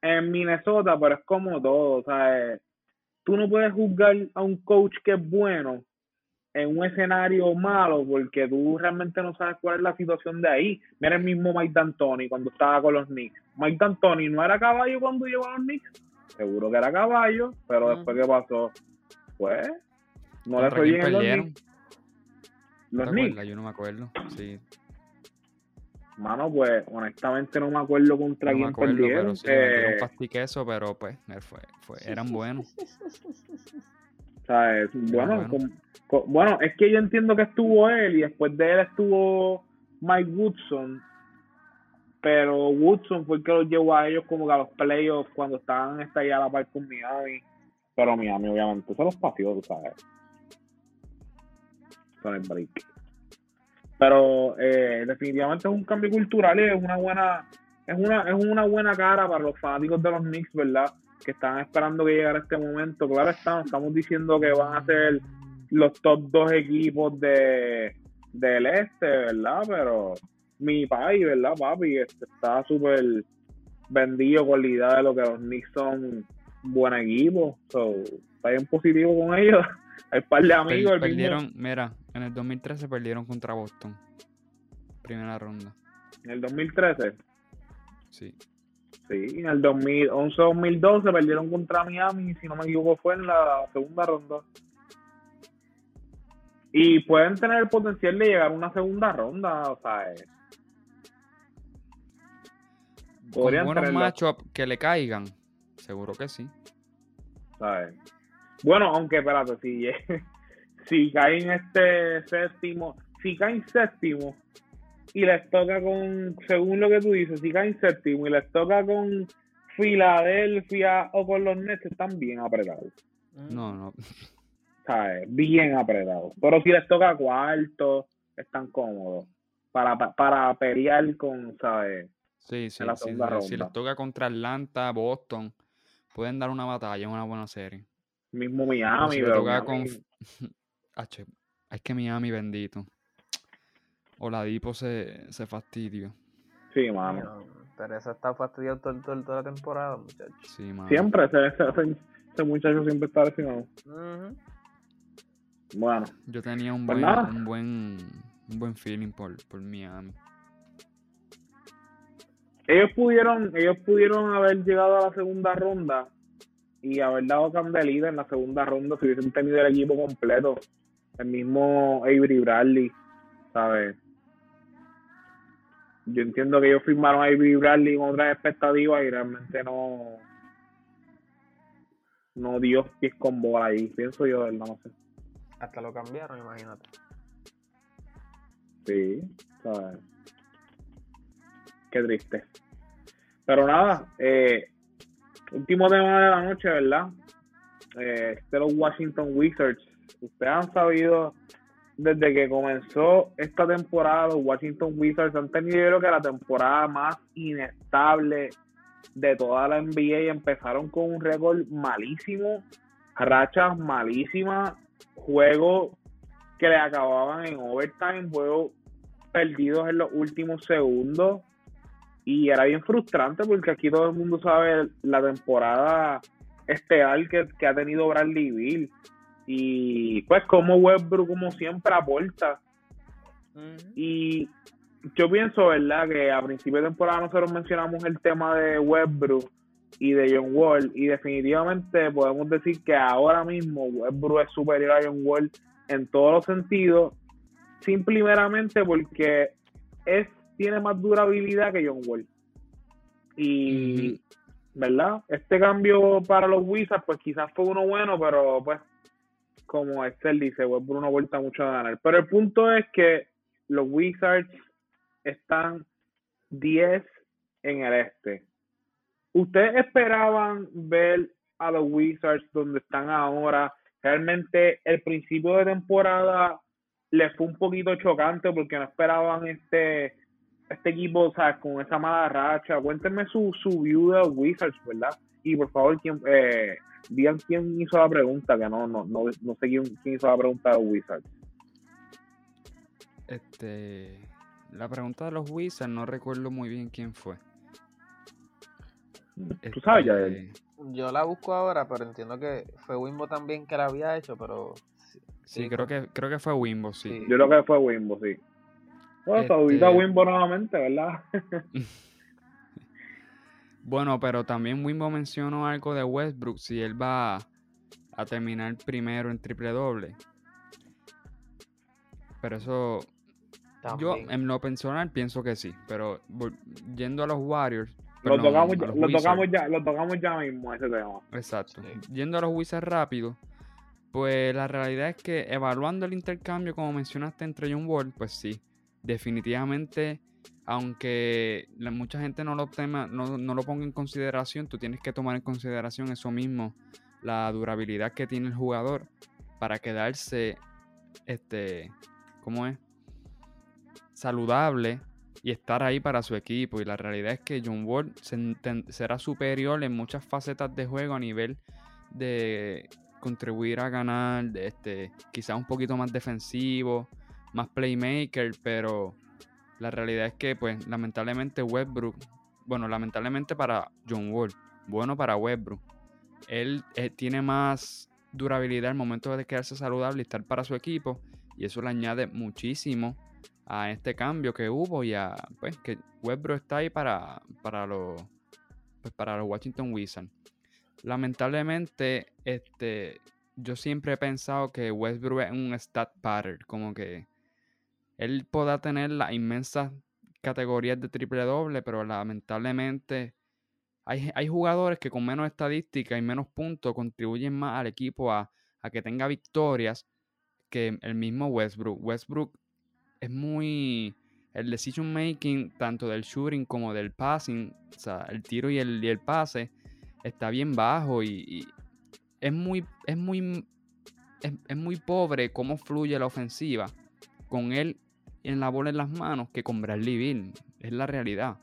en Minnesota, pero es como todo, ¿sabes? Tú no puedes juzgar a un coach que es bueno en un escenario malo porque tú realmente no sabes cuál es la situación de ahí. Mira el mismo Mike D'Antoni cuando estaba con los Knicks. Mike D'Antoni no era caballo cuando llegó a los Knicks seguro que era caballo, pero después que pasó, pues, no le fue bien los Knicks. Los Knicks. Yo no me acuerdo, sí. Mano, pues honestamente no me acuerdo contra No me quién acuerdo, perdieron. pero sí, eh, pastiqueso, pero pues fue, fue, eran [laughs] buenos. [laughs] ¿sabes? Bueno, bueno. bueno, es que yo entiendo que estuvo él y después de él estuvo Mike Woodson, pero Woodson fue el que los llevó a ellos como que a los playoffs cuando estaban esta a la par con Miami. Pero Miami obviamente se los paseó, sabes. Con el break. Pero eh, definitivamente es un cambio cultural y es una buena es una es una buena cara para los fanáticos de los Knicks, ¿verdad? Que están esperando que llegara este momento. Claro está, no estamos diciendo que van a ser los top dos equipos de del este, ¿verdad? Pero mi país, ¿verdad, papi? Este, está súper vendido con la idea de lo que los Knicks son buen equipo. So, está bien positivo con ellos. [laughs] Hay un par de Per- amigos. mismo- perdieron, mira, en el 2013 perdieron contra Boston. Primera ronda. En el 2013. Sí. Sí, en el 2011-2012 perdieron contra Miami, si no me equivoco, fue en la segunda ronda. Y pueden tener el potencial de llegar a una segunda ronda, o sea, eh, Con Podrían buenos matchups que le caigan. Seguro que sí. ¿sabes? Bueno, aunque espérate, si, [laughs] si caen este séptimo, si caen séptimo y les toca con, según lo que tú dices, si caen séptimo y les toca con Filadelfia o con los Nets, están bien apretados. No, no. ¿sabes? Bien apretados. Pero si les toca cuarto, están cómodos para, para pelear con, ¿sabes? Sí, sí, En la sí. Si les toca contra Atlanta, Boston, pueden dar una batalla, una buena serie. Mismo Pero Miami, si le pero toca Miami- con... Ache, [laughs] es que Miami bendito. Oladipo se, se fastidio. Sí, mano. No, pero eso está fastidiado todo, todo- toda la temporada, muchachos. Sí, mano. Siempre, ese, ese, ese- ese muchacho siempre está lesionado. Ujú. Bueno, Yo tenía un Pues buen, nada. un buen, un buen feeling por, por Miami. ellos pudieron, ellos pudieron haber llegado a la segunda ronda y haber dado candelita en la segunda ronda si hubiesen tenido el equipo completo. El mismo Avery Bradley, ¿sabes? Yo entiendo que ellos firmaron a Avery Bradley con otras expectativas y realmente no no dio pies con bola ahí, pienso yo, ¿verdad? No sé. Hasta lo cambiaron, imagínate. Sí, ¿sabes? Qué triste. Pero nada, eh, último tema de la noche, ¿verdad? Eh, de los Washington Wizards. Ustedes han sabido desde que comenzó esta temporada, los Washington Wizards han tenido creo que la temporada más inestable de toda la NBA empezaron con un récord malísimo, rachas malísimas, juegos que le acababan en overtime, juegos perdidos en los últimos segundos. Y era bien frustrante porque aquí todo el mundo sabe la temporada estelar que, que ha tenido Bradley Bill. Y pues como Westbrook, como siempre, aporta. Y yo pienso, ¿verdad? Que a principio de temporada nosotros mencionamos el tema de Westbrook y de John Wall. Y definitivamente podemos decir que ahora mismo Westbrook es superior a John Wall en todos los sentidos. Simple y meramente porque es, tiene más durabilidad que John Wall. Y, ¿verdad? Este cambio para los Wizards, pues quizás fue uno bueno, pero pues, como Excel dice, Westbrook no vuelta mucho a ganar. Pero el punto es que los Wizards están 10 en el este. ¿Ustedes esperaban ver a los Wizards donde están ahora? Realmente el principio de temporada les fue un poquito chocante porque no esperaban este este equipo, ¿sabes? Con esa mala racha. Cuéntenme su, su view Wizards, ¿verdad? Y por favor, quién, eh, digan quién hizo la pregunta, que no, no, no, no sé quién, quién hizo la pregunta de los Wizards. Este, la pregunta de los Wizards, no recuerdo muy bien quién fue. Tú sabes ya Este, Yo la busco ahora, pero entiendo que fue Wimbo también que la había hecho, pero. sí, creo que, creo que fue Wimbo, sí. Sí. Yo creo que fue Wimbo, sí. Bueno, Este- Wimbo nuevamente, ¿verdad? [laughs] Bueno, pero también Wimbo mencionó algo de Westbrook, si él va a terminar primero en triple doble. Pero eso, Yo, en lo personal, pienso que sí. Pero yendo a los Warriors. Lo perdón, tocamos, a ya, los lo tocamos ya, lo tocamos ya mismo ese tema. Exacto. Sí. Yendo a los Wizards rápido, pues la realidad es que evaluando el intercambio, como mencionaste, entre John Wall, pues sí, definitivamente, aunque mucha gente no lo, tema, no, no lo ponga en consideración, tú tienes que tomar en consideración eso mismo, la durabilidad que tiene el jugador para quedarse, este, ¿cómo es? Saludable y estar ahí para su equipo. Y la realidad es que John Wall será superior en muchas facetas de juego a nivel de contribuir a ganar, este, quizás un poquito más defensivo, más playmaker, pero la realidad es que, pues, lamentablemente Westbrook, bueno, lamentablemente para John Wall, bueno para Westbrook, él eh, tiene más durabilidad al momento de quedarse saludable y estar para su equipo, y eso le añade muchísimo a este cambio que hubo y a, pues, que Westbrook está ahí para, para los, pues, para los Washington Wizards. Lamentablemente, este, yo siempre he pensado que Westbrook es un stat pattern, como que él podrá tener las inmensas categorías de triple doble, pero lamentablemente hay, hay jugadores que con menos estadística y menos puntos contribuyen más al equipo a, a que tenga victorias que el mismo Westbrook. Westbrook es muy el decision making tanto del shooting como del passing, o sea, el tiro y el, y el pase está bien bajo y, es muy es muy es muy pobre cómo fluye la ofensiva con él en la bola en las manos que con Bradley Beal, es la realidad.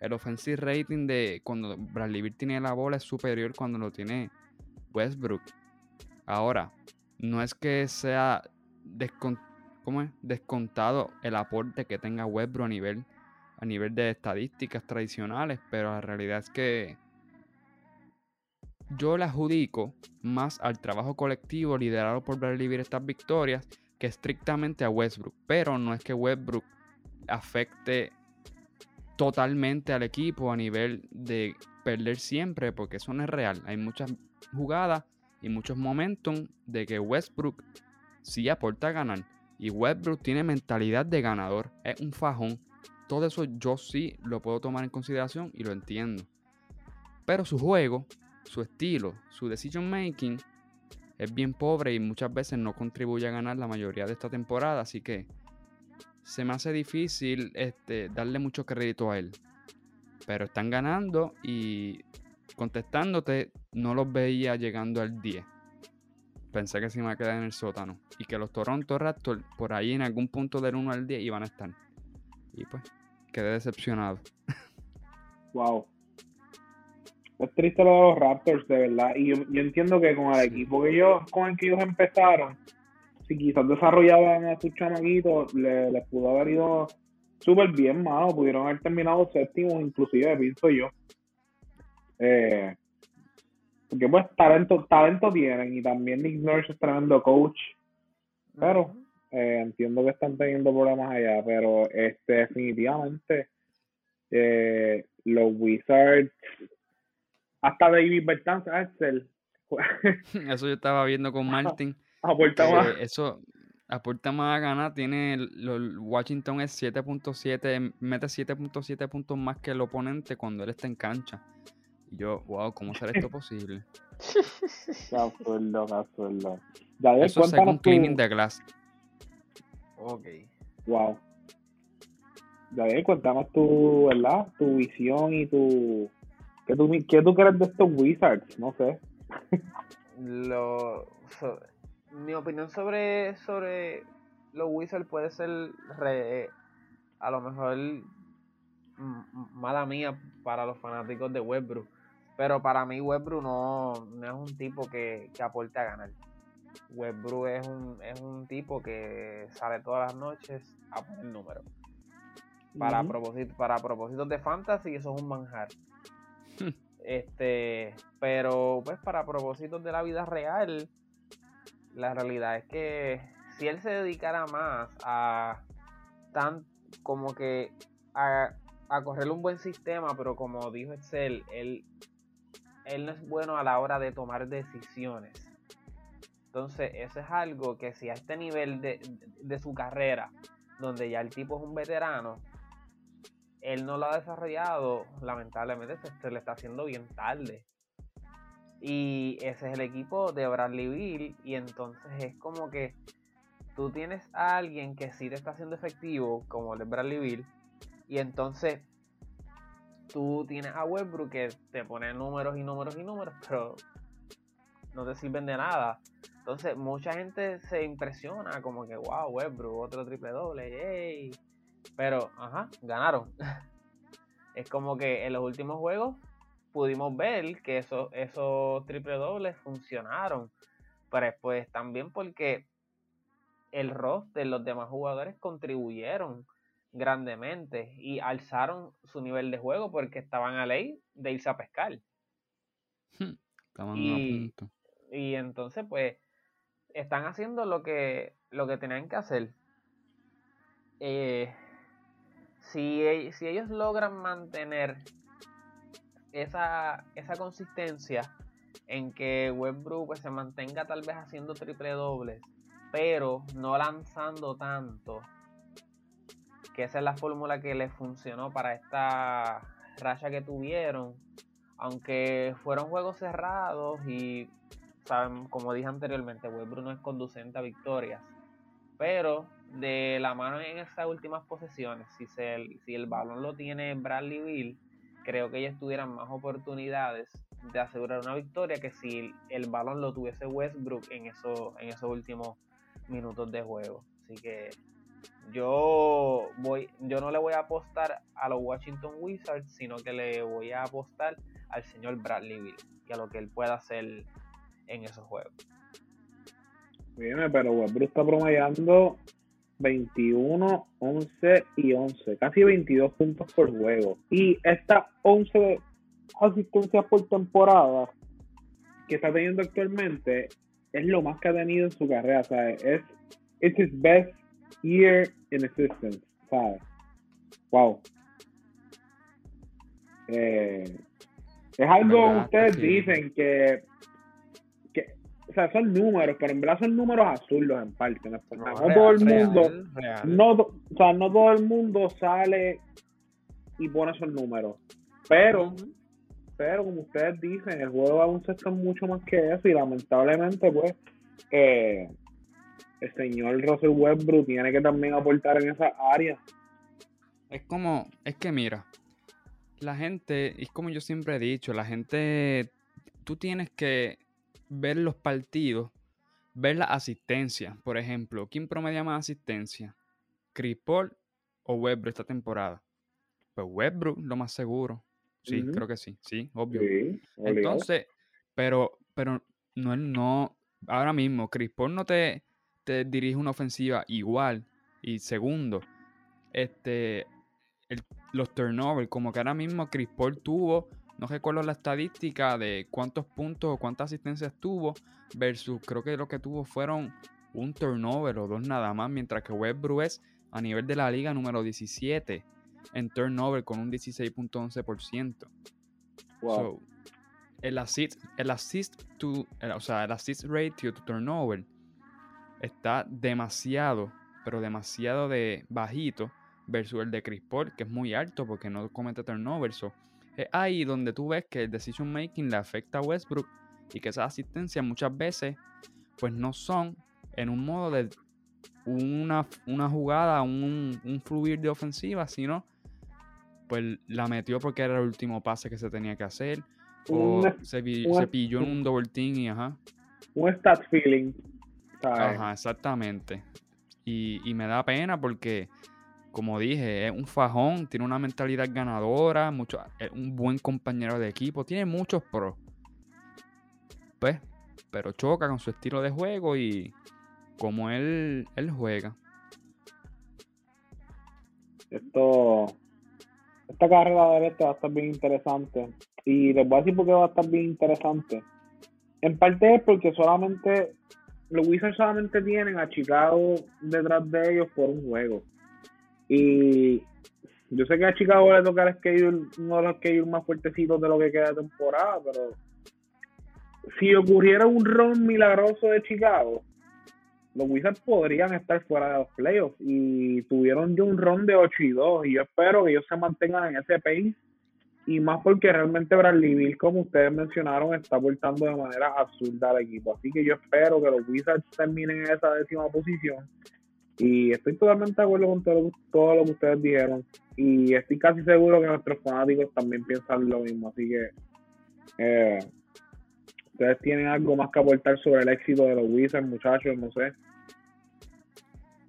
El offensive rating de cuando Bradley Beal tiene la bola es superior cuando lo tiene Westbrook. Ahora, no es que sea descon- ¿cómo es? descontado el aporte que tenga Westbrook a nivel, a nivel de estadísticas tradicionales, pero la realidad es que yo le adjudico más al trabajo colectivo liderado por Bradley Beal estas victorias estrictamente a Westbrook. Pero no es que Westbrook afecte totalmente al equipo a nivel de perder siempre, porque eso no es real. Hay muchas jugadas y muchos momentos de que Westbrook sí aporta a ganar. Y Westbrook tiene mentalidad de ganador, es un fajón. Todo eso yo sí lo puedo tomar en consideración y lo entiendo. Pero su juego, su estilo, su decision making es bien pobre y muchas veces no contribuye a ganar la mayoría de esta temporada. Así que se me hace difícil este, darle mucho crédito a él. Pero están ganando y contestándote, no los veía llegando al 10. Pensé que se iba a quedar en el sótano. Y que los Toronto Raptors por ahí en algún punto del 1 al 10 iban a estar. Y pues, quedé decepcionado. Wow. Es triste lo de los Raptors, de verdad. Y yo, yo entiendo que con el equipo que ellos, con el que ellos empezaron, si quizás desarrollaban a sus chamaquitos, le- les pudo haber ido súper bien, mano. Pudieron haber terminado séptimo, inclusive, pienso yo. Eh, porque pues talento, talento tienen y también Nick Nurse es tremendo coach. Pero eh, entiendo que están teniendo problemas allá, pero este definitivamente eh, los Wizards, hasta David Bertans, Axel, [laughs] Eso yo estaba viendo con Martin. aporta más. eso aporta más a ganar. Tiene el- Washington es 7.7, mete 7.7 puntos más que el oponente cuando él está en cancha. Y yo, wow, ¿cómo será esto [laughs] posible? Qué absurdo, qué absurdo. Eso según cuéntanos Cleaning the Glass. Ok. Wow. Yadier, cuéntanos tu, ¿verdad? Tu visión y tu... ¿Qué tú, qué tú crees de estos Wizards? No sé. Lo, so- mi opinión sobre, sobre los Wizards puede ser re- a lo mejor mala mía para los fanáticos de Westbrook. Pero para mí Westbrook no, no es un tipo que, que aporte a ganar. Westbrook es un, es un tipo que sale todas las noches a poner números. Para, propósito, para propósitos de fantasy eso es un manjar. Este, pero pues para propósitos de la vida real, la realidad es que si él se dedicara más a tan como que a, a correr un buen sistema, pero como dijo Excel, él, él no es bueno a la hora de tomar decisiones. Entonces, eso es algo que si a este nivel de, de su carrera donde ya el tipo es un veterano, él no lo ha desarrollado, lamentablemente se, le está haciendo bien tarde. Y ese es el equipo de Bradley Bill. Y entonces es como que tú tienes a alguien que sí te está haciendo efectivo, como el de Bradley Bill. Y entonces tú tienes a Westbrook que te pone números y números y números, pero no te sirven de nada. Entonces, mucha gente se impresiona, como que, wow, Westbrook, otro triple doble, yay. Pero, ajá, ganaron. [laughs] es como que en los últimos juegos pudimos ver que esos, esos triple dobles funcionaron. Pero pues también porque el roster, los demás jugadores contribuyeron grandemente y alzaron su nivel de juego porque estaban a ley de irse a pescar. y, y entonces, pues, están haciendo lo que, lo que tenían que hacer. Eh, si, e, si, ellos logran mantener esa, esa consistencia en que Westbrook pues, se mantenga tal vez haciendo triple dobles, pero no lanzando tanto, que esa es la fórmula que les funcionó para esta racha que tuvieron, aunque fueron juegos cerrados y saben, como dije anteriormente, Westbrook no es conducente a victorias. Pero de la mano en estas últimas posesiones, si, se, si el balón lo tiene Bradley Bill, creo que ellos tuvieran más oportunidades de asegurar una victoria que si el balón lo tuviese Westbrook en, eso, en esos últimos minutos de juego. Así que yo voy, yo no le voy a apostar a los Washington Wizards, sino que le voy a apostar al señor Bradley Bill y a lo que él pueda hacer en esos juegos. Bien, pero Westbrook está promediando 21, 11 y 11, casi 22 puntos por juego. Y estas 11 asistencias por temporada que está teniendo actualmente es lo más que ha tenido en su carrera. Sea, es it's his best year in existence. ¿sabes? Wow. Eh, es algo que ustedes dicen que o sea, son números, pero en verdad son números azules en parte. No, todo el mundo, No, o sea, no todo el mundo sale y pone esos números. Pero, pero como ustedes dicen, el juego aún se está mucho más que eso y lamentablemente, pues, eh, el señor Russell Westbrook tiene que también aportar en esa área. Es como, es que mira, la gente, es como yo siempre he dicho, la gente, tú tienes que ver los partidos, ver la asistencia. Por ejemplo, ¿quién promedia más asistencia? ¿Chris Paul o Westbrook esta temporada? Pues Westbrook, lo más seguro. Sí, creo que sí, sí, obvio. Entonces, pero, pero no, no, ahora mismo, Chris Paul no te, te dirige una ofensiva igual. Y segundo, este, los turnovers, como que ahora mismo Chris Paul tuvo no recuerdo la estadística de cuántos puntos o cuántas asistencias tuvo versus creo que lo que tuvo fueron un turnover o dos nada más, mientras que Westbrook es a nivel de la liga número 17 en turnover con un 16.11%. Wow. el assist, el assist to, o sea, el assist ratio to turnover está demasiado, pero demasiado de bajito versus el de Chris Paul, que es muy alto porque no comete turnover. So, es ahí donde tú ves que el decision making le afecta a Westbrook y que esas asistencias muchas veces pues no son en un modo de una, una jugada, un, un fluir de ofensiva, sino pues la metió porque era el último pase que se tenía que hacer. O se, pilló en un double team y ajá. Un stat feeling. Ajá, exactamente. Y, y me da pena porque como dije, es un fajón, tiene una mentalidad ganadora, mucho, es un buen compañero de equipo, tiene muchos pros. Pues, pero choca con su estilo de juego y como él, él juega. Esto, esta carrera de este va a estar bien interesante. Y les voy a decir por qué va a estar bien interesante. En parte es porque solamente los Wizards solamente tienen a Chicago detrás de ellos por un juego. Y yo sé que a Chicago le toca el schedule, uno de los schedules más fuertecitos de lo que queda de temporada, pero si ocurriera un ron milagroso de Chicago, los Wizards podrían estar fuera de los playoffs. Y tuvieron ya un ron de 8 y 2 y yo espero que ellos se mantengan en ese pace. Y más porque realmente Bradley Bill, como ustedes mencionaron, está aportando de manera absurda al equipo. Así que yo espero que los Wizards terminen en esa décima posición y estoy totalmente de acuerdo con todo, todo lo que ustedes dijeron y estoy casi seguro que nuestros fanáticos también piensan lo mismo. Así que eh, ustedes tienen algo más que aportar sobre el éxito de los Wizards, muchachos, no sé.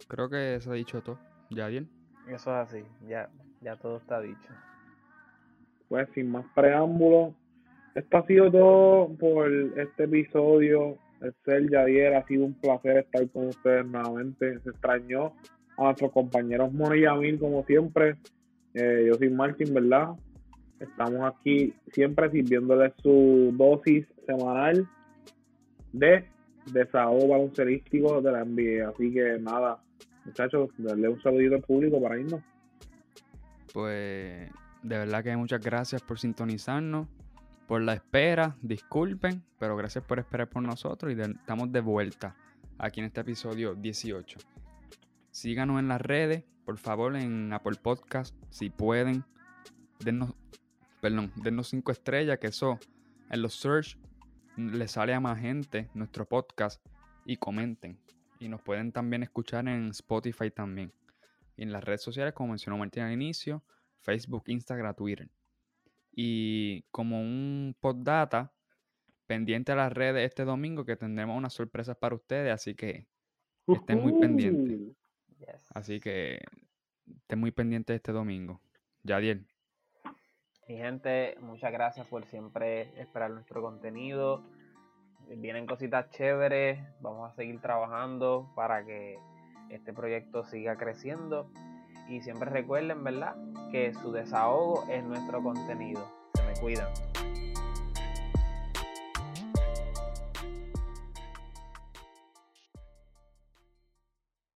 Creo que se ha dicho todo. ¿Ya bien? Eso es así, ya, ya todo está dicho. Pues sin más preámbulos, esto ha sido todo por este episodio. El ser Yadier, ha sido un placer estar con ustedes nuevamente. Se extrañó a nuestros compañeros Moni y Yamil, como siempre. Eh, yo soy Martin, ¿verdad? Estamos aquí siempre sirviéndoles su dosis semanal de desahogo baloncerístico de la NBA. Así que nada, muchachos, darle un saludito al público para irnos. Pues de verdad que muchas gracias por sintonizarnos, por la espera, disculpen, pero gracias por esperar por nosotros y estamos de vuelta aquí en este episodio 18. Síganos en las redes, por favor, en Apple Podcast, si pueden, dennos, perdón, dennos cinco estrellas, que eso en los search le sale a más gente nuestro podcast y comenten. Y nos pueden también escuchar en Spotify también. Y en las redes sociales, como mencionó Martín al inicio, Facebook, Instagram, Twitter. Y como un postdata, pendiente a las redes este domingo que tendremos unas sorpresas para ustedes, así que estén muy pendientes. Así que estén muy pendientes este domingo. Yadiel. Mi gente, muchas gracias por siempre esperar nuestro contenido. Vienen cositas chéveres, vamos a seguir trabajando para que este proyecto siga creciendo. Y siempre recuerden, ¿verdad? Que su desahogo es nuestro contenido. Se me cuidan.